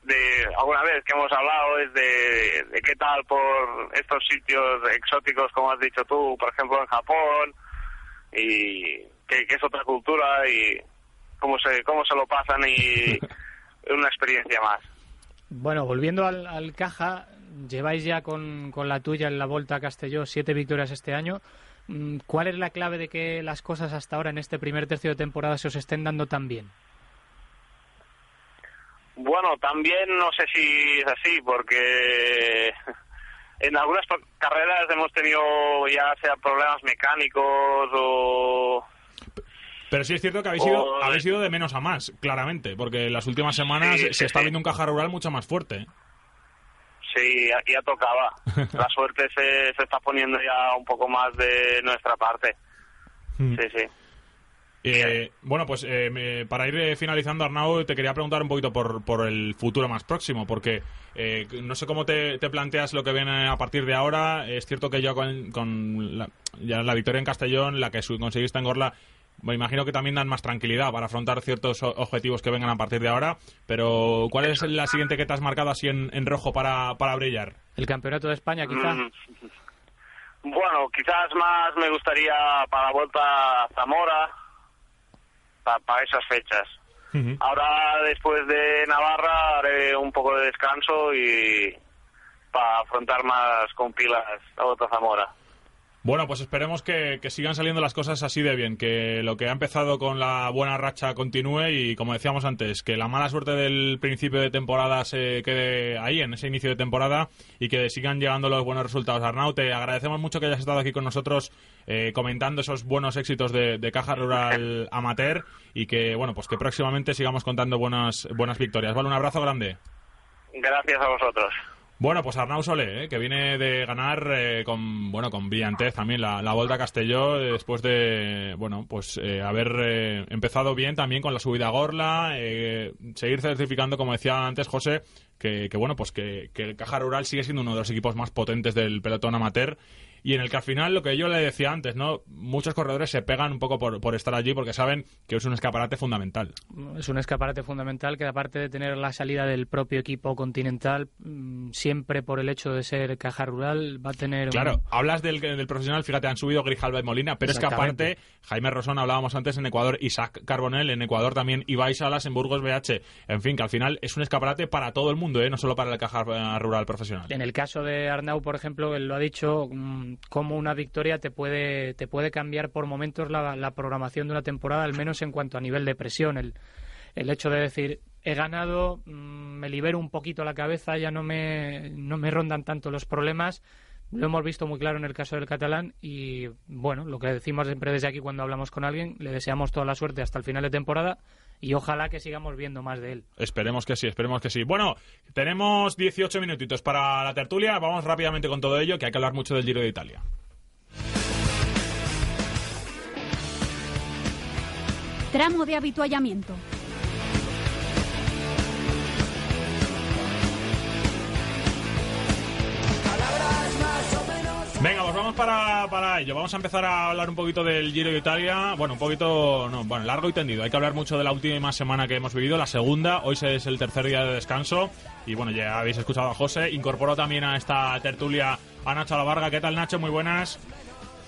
de alguna vez que hemos hablado es de, de qué tal por estos sitios exóticos, como has dicho tú, por ejemplo en Japón, y que, que es otra cultura y cómo se, cómo se lo pasan y (laughs) una experiencia más. Bueno, volviendo al, al caja, lleváis ya con, con la tuya en la Volta a Castelló siete victorias este año. Mm, ¿Cuál es la clave de que las cosas hasta ahora en este primer tercio de temporada se os estén dando tan bien? Bueno, también no sé si es así, porque (laughs) en algunas carreras hemos tenido ya sea problemas mecánicos o... Pero sí es cierto que habéis ido, Oh, habéis ido de menos a más, claramente, porque en las últimas semanas Sí, se sí, está sí. viendo un caja rural mucho más fuerte. Sí, ya, ya tocaba. (laughs) La suerte se, se está poniendo ya un poco más de nuestra parte. Mm. Sí, sí. Eh, bueno, pues eh, para ir eh, finalizando, Arnau, te quería preguntar un poquito por, por el futuro más próximo, porque eh, no sé cómo te, te planteas lo que viene a partir de ahora. Es cierto que ya con, con la, ya la victoria en Castellón, la que conseguiste en Gorla, me imagino que también dan más tranquilidad para afrontar ciertos objetivos que vengan a partir de ahora. Pero, ¿cuál es la siguiente que te has marcado así en, en rojo para, para brillar? ¿El campeonato de España, quizá? Mm. Bueno, quizás más me gustaría para la vuelta a Zamora, pa- para esas fechas. Ahora, después de Navarra, haré un poco de descanso y para afrontar más con pilas a otra Zamora. Bueno, pues esperemos que, sigan saliendo las cosas así de bien, que lo que ha empezado con la buena racha continúe y, como decíamos antes, que la mala suerte del principio de temporada se quede ahí, en ese inicio de temporada, y que sigan llegando los buenos resultados. Arnau, te agradecemos mucho que hayas estado aquí con nosotros eh, comentando esos buenos éxitos de, de Caja Rural Amateur y que, bueno, pues que próximamente sigamos contando buenas, buenas victorias. Vale, un abrazo grande. Gracias a vosotros. Bueno, pues Arnau Solé, ¿eh? que viene de ganar eh, con bueno con brillantez también la, la Volta Castelló eh, después de bueno pues eh, haber eh, empezado bien también con la subida a Gorla, eh, seguir certificando como decía antes José que, que, bueno pues que el Caja Rural sigue siendo uno de los equipos más potentes del pelotón amateur y en el que al final lo que yo le decía antes, ¿no? Muchos corredores se pegan un poco por, por estar allí porque saben que es un escaparate fundamental. Es un escaparate fundamental que aparte de tener la salida del propio equipo continental, mm, siempre por el hecho de ser caja rural, va a tener... un- Claro, hablas del, del profesional, fíjate, han subido Grijalva y Molina, pero es que aparte, Jaime Rosón, hablábamos antes en Ecuador, Isaac Carbonell en Ecuador también, Ibai Salas en Burgos BH. En fin, que al final es un escaparate para todo el mundo, ¿eh? no solo para el caja rural profesional. En el caso de Arnau, por ejemplo, él lo ha dicho, mm, como una victoria te puede, te puede cambiar por momentos la, la programación de una temporada, al menos en cuanto a nivel de presión. El, el hecho de decir, he ganado, mm, me libero un poquito la cabeza, ya no me, no me rondan tanto los problemas. Lo hemos visto muy claro en el caso del catalán y, bueno, lo que decimos siempre desde aquí cuando hablamos con alguien, le deseamos toda la suerte hasta el final de temporada y ojalá que sigamos viendo más de él. Esperemos que sí, esperemos que sí. Bueno, tenemos 18 minutitos para la tertulia, vamos rápidamente con todo ello, que hay que hablar mucho del Giro de Italia. Tramo de habituallamiento. Vamos para, para ello. Vamos a empezar a hablar un poquito del Giro de Italia. Bueno, un poquito, no, bueno, largo y tendido. Hay que hablar mucho de la última semana que hemos vivido, la segunda. Hoy es el tercer día de descanso. Y bueno, ya habéis escuchado a José. Incorporó también a esta tertulia a Nacho Alavarga. ¿Qué tal, Nacho? Muy buenas.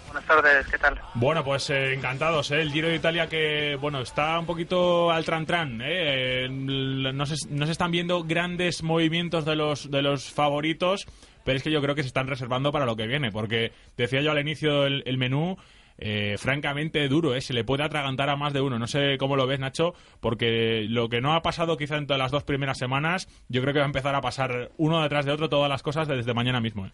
Buenas tardes, ¿qué tal? Bueno, pues eh, encantados, ¿eh? El Giro de Italia que, bueno, está un poquito al tran-tran, ¿eh? Eh, no, se, no se están viendo grandes movimientos de los, de los favoritos, pero es que yo creo que se están reservando para lo que viene, porque decía yo al inicio el, menú, eh, francamente duro, ¿eh? se le puede atragantar a más de uno. No sé cómo lo ves, Nacho, porque lo que no ha pasado quizá en todas las dos primeras semanas, yo creo que va a empezar a pasar uno detrás de otro todas las cosas desde mañana mismo. ¿eh?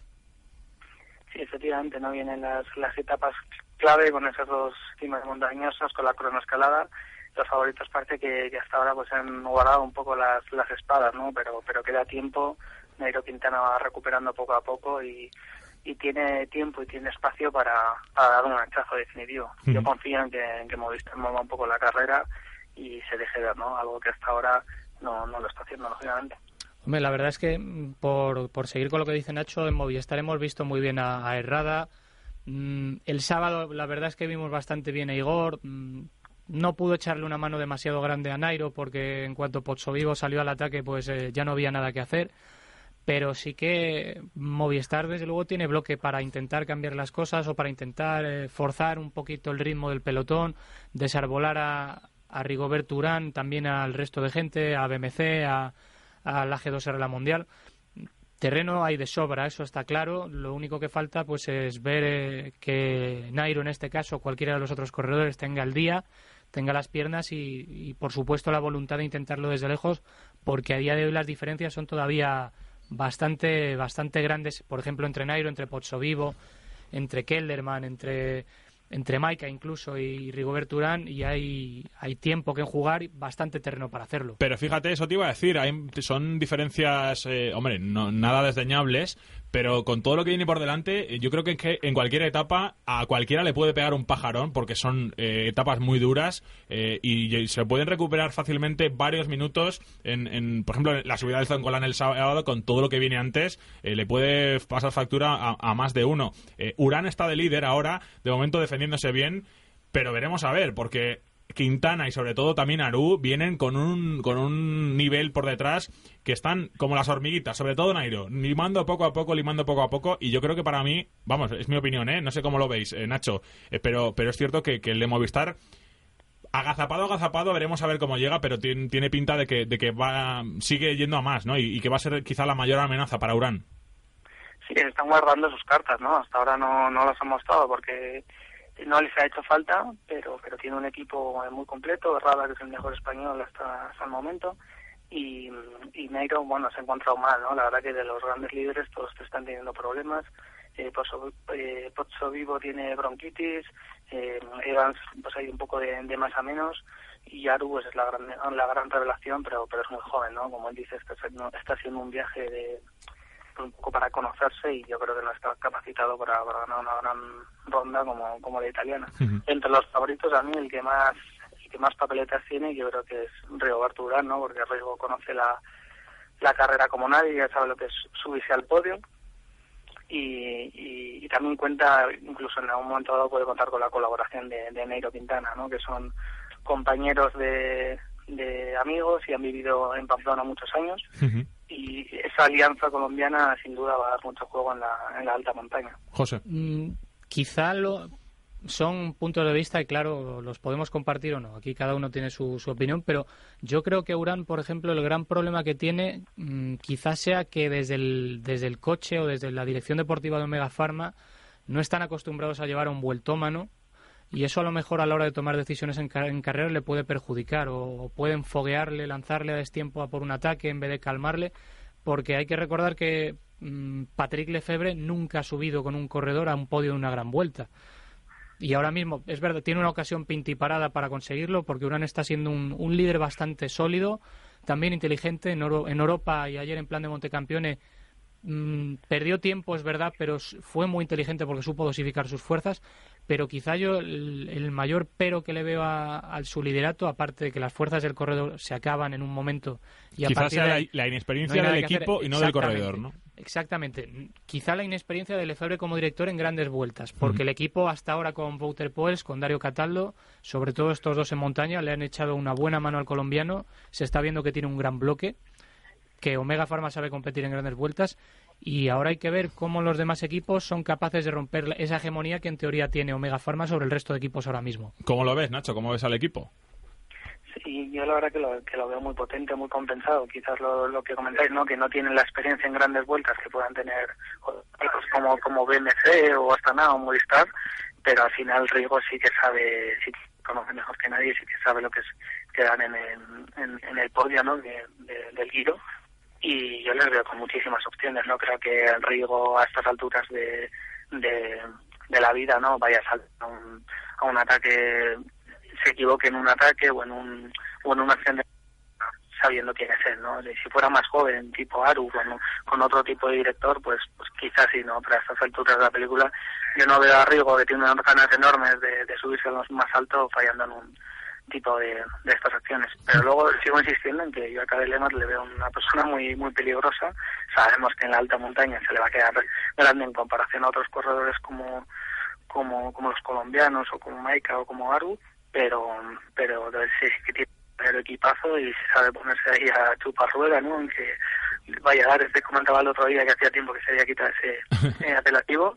Sí, efectivamente, no vienen las, las etapas clave con esas dos cimas montañosas, con la cronoescalada. Los favoritos parece que, que, hasta ahora pues han guardado un poco las, las espadas, ¿no? Pero, pero queda tiempo. Nairo Quintana va recuperando poco a poco y, y tiene tiempo y tiene espacio para, para dar un hachazo definitivo. Yo confío en que, en que Movistar mueva un poco la carrera y se deje ver, ¿no? Algo que hasta ahora no, no lo está haciendo, lógicamente. Hombre, la verdad es que mm, por, por seguir con lo que dice Nacho, en Movistar hemos visto muy bien a, a Herrada. Mm, el sábado, la verdad es que vimos bastante bien a Igor. Mm, no pudo echarle una mano demasiado grande a Nairo porque en cuanto Pozzo Vivo salió al ataque, pues eh, ya no había nada que hacer pero sí que Movistar desde luego tiene bloque para intentar cambiar las cosas o para intentar eh, forzar un poquito el ritmo del pelotón, desarbolar a, a Rigobert Urán, también al resto de gente, a BMC, a, la G2R la Mundial. Terreno hay de sobra, eso está claro. Lo único que falta pues es ver eh, que Nairo en este caso, cualquiera de los otros corredores tenga el día, tenga las piernas y, y por supuesto la voluntad de intentarlo desde lejos, porque a día de hoy las diferencias son todavía bastante, bastante grandes, por ejemplo, entre Nairo, entre Pozzo Vivo, entre Kelderman, entre, entre Maika incluso y Rigobert Urán, y hay, hay tiempo que jugar y bastante terreno para hacerlo. Pero fíjate, eso te iba a decir, hay, son diferencias, eh, hombre, no, nada desdeñables, pero con todo lo que viene por delante, yo creo que, que en cualquier etapa a cualquiera le puede pegar un pajarón porque son eh, etapas muy duras eh, y, se pueden recuperar fácilmente varios minutos. En, en por ejemplo, la subida del Zoncolán el sábado, con todo lo que viene antes, eh, le puede pasar factura a, a más de uno. Urán está de líder ahora, de momento defendiéndose bien, pero veremos a ver, porque Quintana y sobre todo también Aru vienen con un, con un nivel por detrás que están como las hormiguitas, sobre todo Nairo, limando poco a poco, limando poco a poco, y yo creo que para mí, vamos, es mi opinión, ¿eh? no sé cómo lo veis, eh, Nacho, eh, pero, pero es cierto que, que el de Movistar agazapado, agazapado, veremos a ver cómo llega, pero tiene, tiene pinta de que, de que va, sigue yendo a más, ¿no? Y, que va a ser quizá la mayor amenaza para Urán. Sí, están guardando sus cartas, ¿no? Hasta ahora no, no las han mostrado porque no les ha hecho falta, pero pero tiene un equipo muy completo, Rada que es el mejor español hasta, hasta el momento, y, y Nairo, bueno, se ha encontrado mal, ¿no? La verdad que de los grandes líderes todos están teniendo problemas, eh, Pozzo, eh, Pozzo Vivo tiene bronquitis, eh, Evans pues hay un poco de, de más a menos, y Aru pues es la gran, la gran revelación, pero pero es muy joven, ¿no? Como él dice, está, está haciendo un viaje de un poco para conocerse y yo creo que no está capacitado para, para ganar una gran ronda como, como la italiana. Uh -huh. Entre los favoritos a mí el que más el que más papeletas tiene yo creo que es Rigoberto Urán, ¿no? Porque Rigo conoce la, la carrera como nadie, ya sabe lo que es subirse al podio y, y, y, también cuenta, incluso en algún momento dado puede contar con la colaboración de, de Neiro Quintana, ¿no? Que son compañeros de, de amigos y han vivido en Pamplona muchos años. Uh -huh. Y esa alianza colombiana sin duda va a dar mucho juego en la, en la alta montaña. José. Mm, quizá lo, son puntos de vista y claro, los podemos compartir o no. Aquí cada uno tiene su, su opinión, pero yo creo que Urán, por ejemplo, el gran problema que tiene mmm, quizás sea que desde el, desde el coche o desde la dirección deportiva de Omega Pharma no están acostumbrados a llevar un vueltómano y eso a lo mejor a la hora de tomar decisiones en, car en carrera le puede perjudicar o, o, pueden foguearle, lanzarle a destiempo a por un ataque en vez de calmarle, porque hay que recordar que mmm, Patrick Lefebvre nunca ha subido con un corredor a un podio de una gran vuelta. Y ahora mismo, es verdad, tiene una ocasión pintiparada para conseguirlo, porque Urán está siendo un, líder bastante sólido, también inteligente. En, en Europa y ayer en plan de Montecampione mmm, perdió tiempo, es verdad, pero fue muy inteligente porque supo dosificar sus fuerzas pero quizá yo el, el, mayor pero que le veo a, a, su liderato, aparte de que las fuerzas del corredor se acaban en un momento y a Quizás sea la, la, inexperiencia no del equipo y no del corredor, ¿no? Exactamente. Quizá la inexperiencia de Lefebvre como director en grandes vueltas, porque uh -huh. el equipo hasta ahora con Wouter Poels, con Dario Cataldo, sobre todo estos dos en montaña, le han echado una buena mano al colombiano. Se está viendo que tiene un gran bloque, que Omega Pharma sabe competir en grandes vueltas y ahora hay que ver cómo los demás equipos son capaces de romper esa hegemonía que en teoría tiene Omega Pharma sobre el resto de equipos ahora mismo. ¿Cómo lo ves, Nacho? ¿Cómo ves al equipo? Sí, yo la verdad que lo, que lo veo muy potente, muy compensado. Quizás lo, lo que comentáis, ¿no? Que no tienen la experiencia en grandes vueltas que puedan tener equipos como, como BMC o Astana o Movistar, pero al final Rigo sí que sabe, sí que conoce mejor que nadie, sí que sabe lo que es quedar en, en, en el podio, ¿no? del Giro y yo les veo con muchísimas opciones. No creo que el Rigo a estas alturas de, de, la vida no vaya a un, a un ataque, se equivoque en un ataque o en, un, o en una acción sabiendo quién es él, ¿no? Si fuera más joven, tipo Aru, con, con otro tipo de director, pues, pues quizás sí, ¿no? Pero a estas alturas de la película yo no veo a Rigo, que tiene unas ganas enormes de, de subirse a los más altos, fallando en un, tipo de, de estas acciones. Pero luego sigo insistiendo en que yo a Cadel le veo una persona muy muy peligrosa. Sabemos que en la alta montaña se le va a quedar grande en comparación a otros corredores como como, como los colombianos o como Maika o como Aru, pero pero sí que tiene el equipazo y se sabe ponerse ahí a chupar rueda, ¿no? Aunque vaya a dar, este comentaba el otro día que hacía tiempo que se había quitado ese (laughs) apelativo,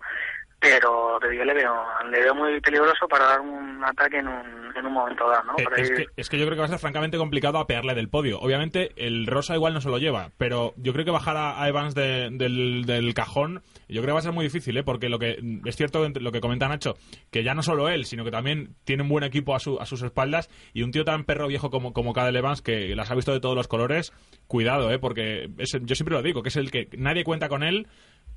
pero, yo le veo, le veo muy peligroso para dar un ataque en un, en un momento dado, ¿no? Eh, es, que, es, que, yo creo que va a ser francamente complicado apearle del podio. Obviamente el Rosa igual no se lo lleva, pero yo creo que bajar a, Evans del, del, cajón, yo creo que va a ser muy difícil, ¿eh? Porque lo que es cierto lo que comenta Nacho, que ya no solo él, sino que también tiene un buen equipo a, su, a sus espaldas y un tío tan perro viejo como, como Cadel Evans que las ha visto de todos los colores, cuidado, ¿eh? Porque yo siempre lo digo, que es el que nadie cuenta con él,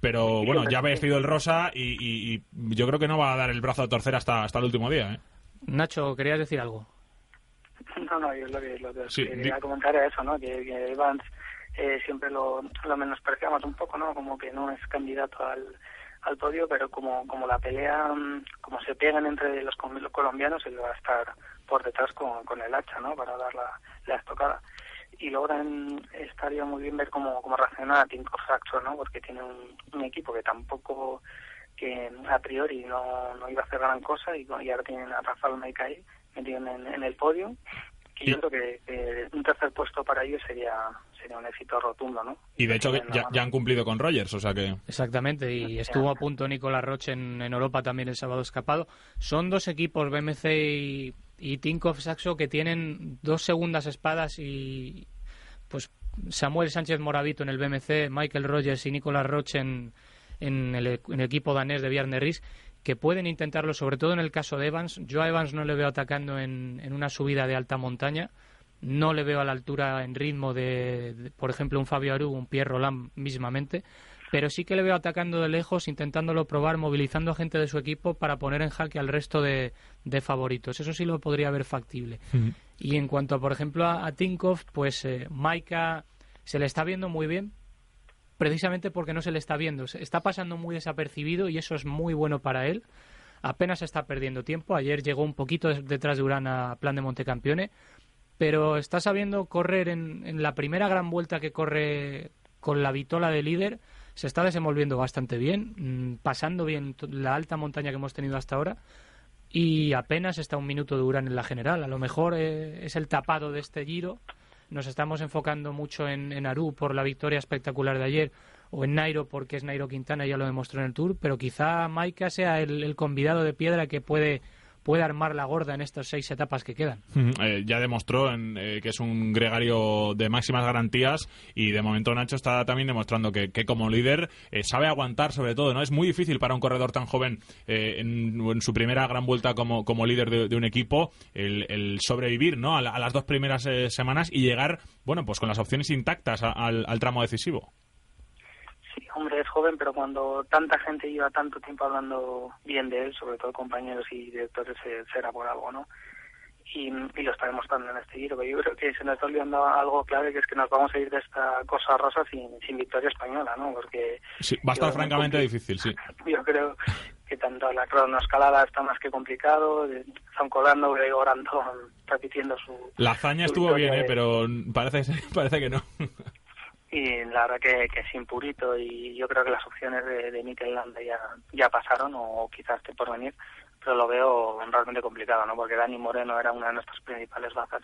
pero bueno, ya ha vestido el rosa y, yo creo que no va a dar el brazo a torcer hasta, hasta el último día. ¿eh? Nacho, ¿querías decir algo? No, no, yo lo que, lo que quería comentar es eso, ¿no? Que, Evans eh, siempre lo, lo menospreciamos un poco, ¿no? Como que no es candidato al, al podio, pero como, como la pelea, mm, como se pegan entre los, colombianos, él va a estar por detrás con, con el hacha, ¿no? Para dar la, la estocada y también estaría muy bien ver cómo, cómo reacciona Tinko Saxo, ¿no? Porque tiene un, equipo que tampoco, que a priori no, no iba a hacer gran cosa y, ahora tienen a Rafael Meikai metido en, en el podio y yo creo que, un tercer puesto para ellos sería sería un éxito rotundo, ¿no? Y de hecho ya, ya, han cumplido con Rogers, o sea que... Exactamente, y estuvo a punto Nicolás Roche en, en Europa también el sábado escapado. Son dos equipos, BMC y, y Tinkoff Saxo, que tienen dos segundas espadas y pues Samuel Sánchez Moravito en el BMC, Michael Rogers y Nicolás Roche en, en, el, equipo danés de Bjarne Ries que pueden intentarlo, sobre todo en el caso de Evans. Yo a Evans no le veo atacando en, en una subida de alta montaña. No le veo a la altura en ritmo de, por ejemplo, un Fabio Aru, un Pierre Roland mismamente. Pero sí que le veo atacando de lejos, intentándolo probar, movilizando a gente de su equipo para poner en jaque al resto de, de favoritos. Eso sí lo podría ver factible. Y en cuanto, por ejemplo, a, Tinkoff, pues eh, Maika se le está viendo muy bien, precisamente porque no se le está viendo. Se está pasando muy desapercibido y eso es muy bueno para él. Apenas está perdiendo tiempo. Ayer llegó un poquito detrás de Urana a plan de Montecampione, pero está sabiendo correr en, en la primera gran vuelta que corre con la vitola de líder. Se está desenvolviendo bastante bien, mm, pasando bien la alta montaña que hemos tenido hasta ahora y apenas está un minuto de Urán en la general. A lo mejor eh, es el tapado de este giro. Nos estamos enfocando mucho en, en Aru por la victoria espectacular de ayer o en Nairo porque es Nairo Quintana, ya lo demostró en el Tour, pero quizá Maika sea el convidado de piedra que puede puede armar la gorda en estas seis etapas que quedan. Eh, ya demostró en, eh, que es un gregario de máximas garantías y de momento Nacho está también demostrando que, como líder eh, sabe aguantar sobre todo. no Es muy difícil para un corredor tan joven en, su primera gran vuelta como, como líder de, un equipo el, sobrevivir ¿no? A, las dos primeras semanas y llegar bueno pues con las opciones intactas al tramo decisivo. Sí, hombre, es joven, pero cuando tanta gente lleva tanto tiempo hablando bien de él, sobre todo compañeros y directores, será por algo, ¿no? Y, lo está demostrando en este giro. Yo creo que se nos está olvidando algo clave, que es que nos vamos a ir de esta cosa rosa sin, sin victoria española, ¿no? Porque... Sí, va a estar francamente difícil, sí. (laughs) Yo creo que tanto la cronoescalada está más que complicado, están colando, orando, repitiendo su... La hazaña estuvo bien, ¿eh? Pero parece, (laughs) parece que no y la verdad que, que, es impurito y yo creo que las opciones de, de Mikel Landa ya, ya pasaron o quizás esté por venir, pero lo veo realmente complicado, ¿no? Porque Dani Moreno era una de nuestras principales bazas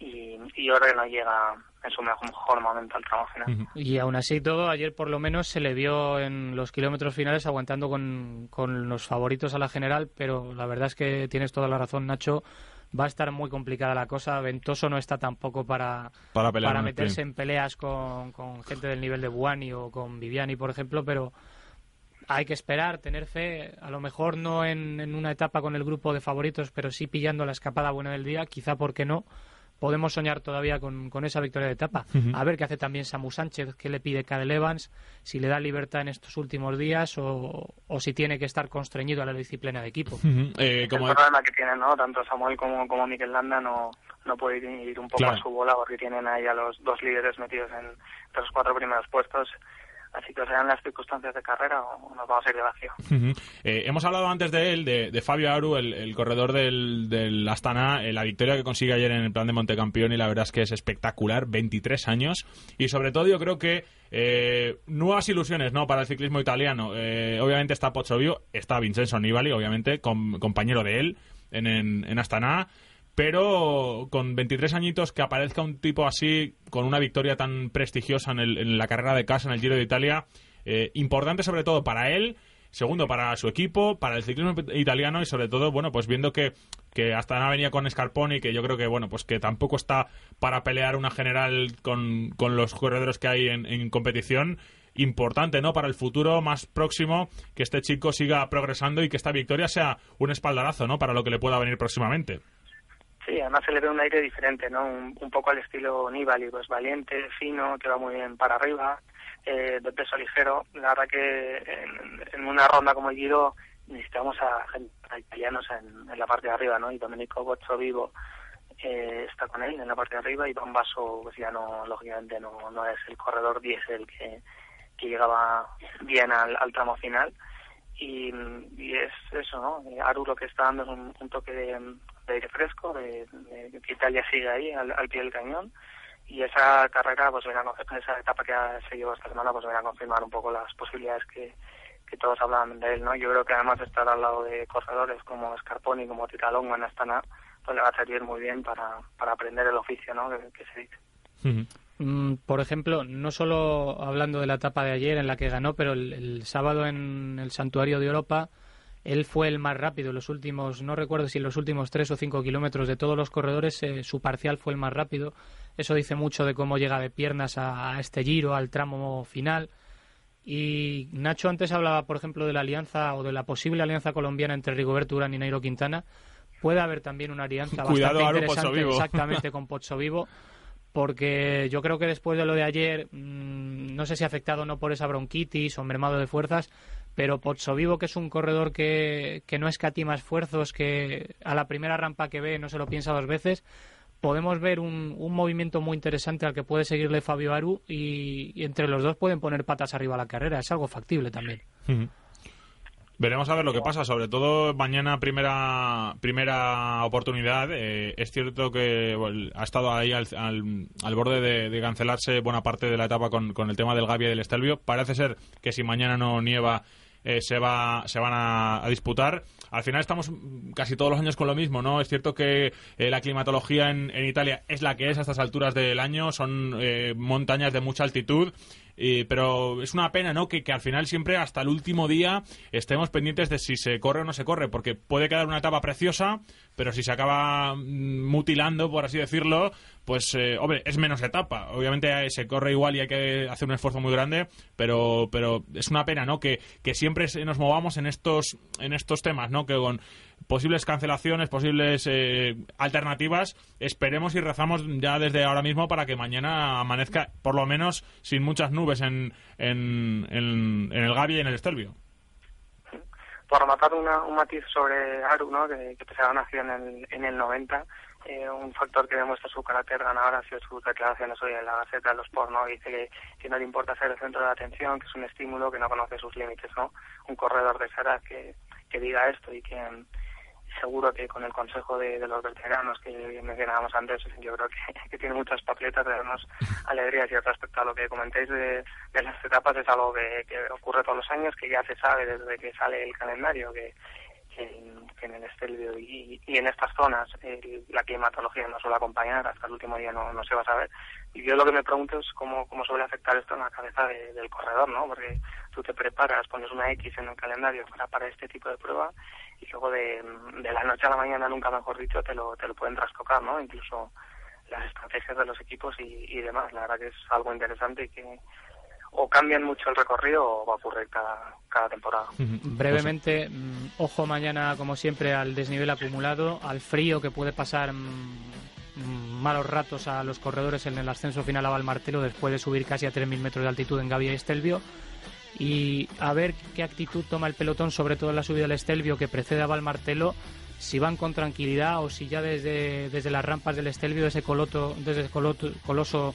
y, y yo creo que no llega en su mejor momento al tramo final. Y aún así todo, ayer por lo menos se le vio en los kilómetros finales aguantando con, con los favoritos a la general, pero la verdad es que tienes toda la razón, Nacho. Va a estar muy complicada la cosa. Ventoso no está tampoco para, Para pelear meterse en peleas con, con gente del nivel de Buani o con Viviani, por ejemplo, pero hay que esperar, tener fe, a lo mejor no en, en una etapa con el grupo de favoritos, pero sí pillando la escapada buena del día, quizá porque no. Podemos soñar todavía con, con esa victoria de etapa. A ver qué hace también Samu Sánchez, qué le pide Cadel Evans, si le da libertad en estos últimos días o, o si tiene que estar constreñido a la disciplina de equipo. Ujú. Eh, como el problema que tienen, ¿no? Tanto Samuel como, como Mikel Landa no, no puede ir, un poco Claro. a su bola porque tienen ahí a los dos líderes metidos en los cuatro primeros puestos. Así que sean las circunstancias de carrera o nos vamos a ir de vacío. Ujú. Eh, hemos hablado antes de él, de, de Fabio Aru, el, el corredor del, del Astana, eh, la victoria que consigue ayer en el plan de Montecampeón y la verdad es que es espectacular, 23 años y sobre todo yo creo que eh, nuevas ilusiones no para el ciclismo italiano. Eh, obviamente está Pozzovio, está Vincenzo Nibali, obviamente, com- compañero de él en, en, en Astana. Pero con 23 añitos que aparezca un tipo así, con una victoria tan prestigiosa en, el- en la carrera de casa, en el Giro de Italia, eh, importante sobre todo para él, segundo para su equipo, para el ciclismo italiano y sobre todo, bueno, pues viendo que, que hasta ahora venía con Scarponi, que yo creo que, bueno, pues que tampoco está para pelear una general con, con los corredores que hay en, en competición. Importante, ¿no? Para el futuro más próximo, que este chico siga progresando y que esta victoria sea un espaldarazo, ¿no? Para lo que le pueda venir próximamente. Sí, además se le ve un aire diferente, ¿no? Un, un poco al estilo Nibali, pues valiente, fino, que va muy bien para arriba, eh, de peso ligero. La verdad que en, una ronda como el Giro necesitamos a, a italianos en, en la parte de arriba, ¿no? Y Domenico Bozzo Vivo eh, está con él en la parte de arriba y Don Basso, pues ya no, lógicamente no, no es el corredor diésel que, que llegaba bien al, tramo final. Y, es eso, ¿no? Aru lo que está dando es un, un toque de, de aire fresco, de, de que Italia sigue ahí al, al pie del cañón. Y esa carrera, pues conf- esa etapa que ha seguido esta semana, pues a confirmar un poco las posibilidades que, que todos hablaban de él, ¿no? Yo creo que además de estar al lado de corredores como Scarponi, como Tita Longo en Astana, pues le va a servir muy bien para, para aprender el oficio, ¿no? Que, que se dice. Mm, Por ejemplo, no solo hablando de la etapa de ayer en la que ganó, pero el, el sábado en el Santuario de Europa, él fue el más rápido. en Los últimos, no recuerdo si en los últimos tres o cinco kilómetros de todos los corredores, eh, su parcial fue el más rápido. Eso dice mucho de cómo llega de piernas a, a este giro, al tramo final. Y Nacho antes hablaba, por ejemplo, de la alianza o de la posible alianza colombiana entre Rigoberto Urán y Nairo Quintana. Puede haber también una alianza (laughs) Cuidado, bastante interesante exactamente (laughs) con Pozzo Vivo porque yo creo que después de lo de ayer, mm, no sé si afectado o no por esa bronquitis o mermado de fuerzas, pero Pozzo Vivo, que es un corredor que, que no escatima esfuerzos, que a la primera rampa que ve no se lo piensa dos veces, podemos ver un, un movimiento muy interesante al que puede seguirle Fabio Aru y, entre los dos pueden poner patas arriba a la carrera. Es algo factible también. Veremos a ver lo que pasa, sobre todo mañana primera primera oportunidad. Eh, es cierto que ha estado ahí al, al- borde de, cancelarse buena parte de la etapa con, con el tema del Gavia y del Estelvio. Parece ser que si mañana no nieva eh, se va se van a, disputar. Al final estamos casi todos los años con lo mismo, ¿no? Es cierto que eh, la climatología en, en Italia es la que es a estas alturas del año, son eh, montañas de mucha altitud. Y- pero es una pena, ¿no? Que, que al final siempre hasta el último día estemos pendientes de si se corre o no se corre, porque puede quedar una etapa preciosa, pero si se acaba mm, mutilando, por así decirlo, pues, eh, hombre, es menos etapa. Obviamente eh, se corre igual y hay que hacer un esfuerzo muy grande, pero, pero es una pena, ¿no? Que, que siempre nos movamos en estos, en estos temas, ¿no? Que con posibles cancelaciones, posibles eh, alternativas, esperemos y rezamos ya desde ahora mismo para que mañana amanezca, por lo menos, sin muchas nubes en, en, en, el Gavi y en el Estelvio. por rematar una, un matiz sobre Aru, ¿no? que, que a nació en el, en el 90, eh, un factor que demuestra su carácter ganador ha sido sus declaraciones hoy en la Gaceta de los Sport, ¿no? Dice que, no le importa ser el centro de atención, que es un estímulo, que no conoce sus límites, ¿no? Un corredor de esa edad que, que diga esto y que seguro que con el consejo de, de los veteranos que mencionábamos antes, (laughs) yo creo que, que tiene muchas papeletas de darnos (laughs) alegrías y respecto a lo que comentéis de, de las etapas es algo que, que ocurre todos los años, que ya se sabe desde que sale el calendario, que, que en, el Estelvio y, en estas zonas la climatología no suele acompañar, hasta el último día no, no se va a saber. Y yo lo que me pregunto es cómo, cómo suele afectar esto en la cabeza del corredor, ¿no? Porque tú te preparas, pones una X en el calendario para, para este tipo de prueba y luego de, de la noche a la mañana, nunca mejor dicho, te lo, te lo pueden trastocar, ¿no? Incluso las estrategias de los equipos y, y demás. La verdad que es algo interesante y que o cambian mucho el recorrido o va a ocurrir cada, cada temporada. Brevemente, mm, ojo mañana, como siempre, al desnivel acumulado, al frío que puede pasar mm, mm, malos ratos a los corredores en el ascenso final a Valmartelo después de subir casi a 3.000 metros de altitud en Gavia y Estelvio. Y a ver qué actitud toma el pelotón, sobre todo en la subida del Estelvio que precede a Valmartelo, si van con tranquilidad o si ya desde, desde las rampas del Estelvio, ese, coloto, desde ese coloso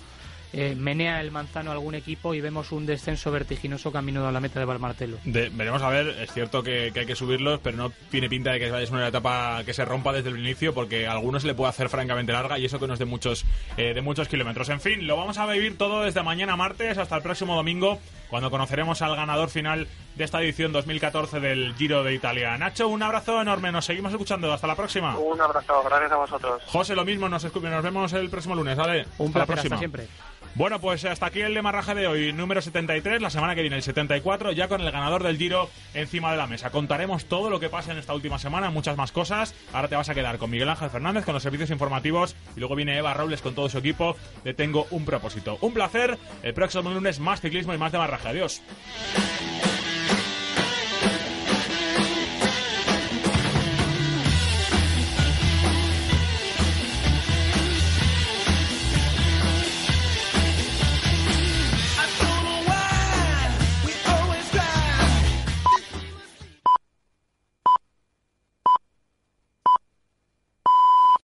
eh, menea el manzano a algún equipo y vemos un descenso vertiginoso camino a la meta de Valmartelo. veremos a ver, es cierto que, hay que subirlos, pero no tiene pinta de que vaya a ser una etapa que se rompa desde el inicio, porque a algunos le puede hacer francamente larga y eso que no es de muchos, eh, de muchos kilómetros. En fin, lo vamos a vivir todo desde mañana martes hasta el próximo domingo, cuando conoceremos al ganador final de esta edición 2014 del Giro de Italia. Nacho, un abrazo enorme, nos seguimos escuchando, hasta la próxima. Un abrazo, gracias a vosotros. José, lo mismo, nos, nos vemos el próximo lunes, ¿vale? Un hasta la próxima. siempre. Bueno, pues hasta aquí el demarraje de hoy, número 73. La semana que viene, el 74, ya con el ganador del Giro encima de la mesa. Contaremos todo lo que pasa en esta última semana, muchas más cosas. Ahora te vas a quedar con Miguel Ángel Fernández, con los servicios informativos. Y luego viene Eva Robles con todo su equipo. Le tengo un propósito. Un placer. El próximo lunes, más ciclismo y más demarraje. Adiós.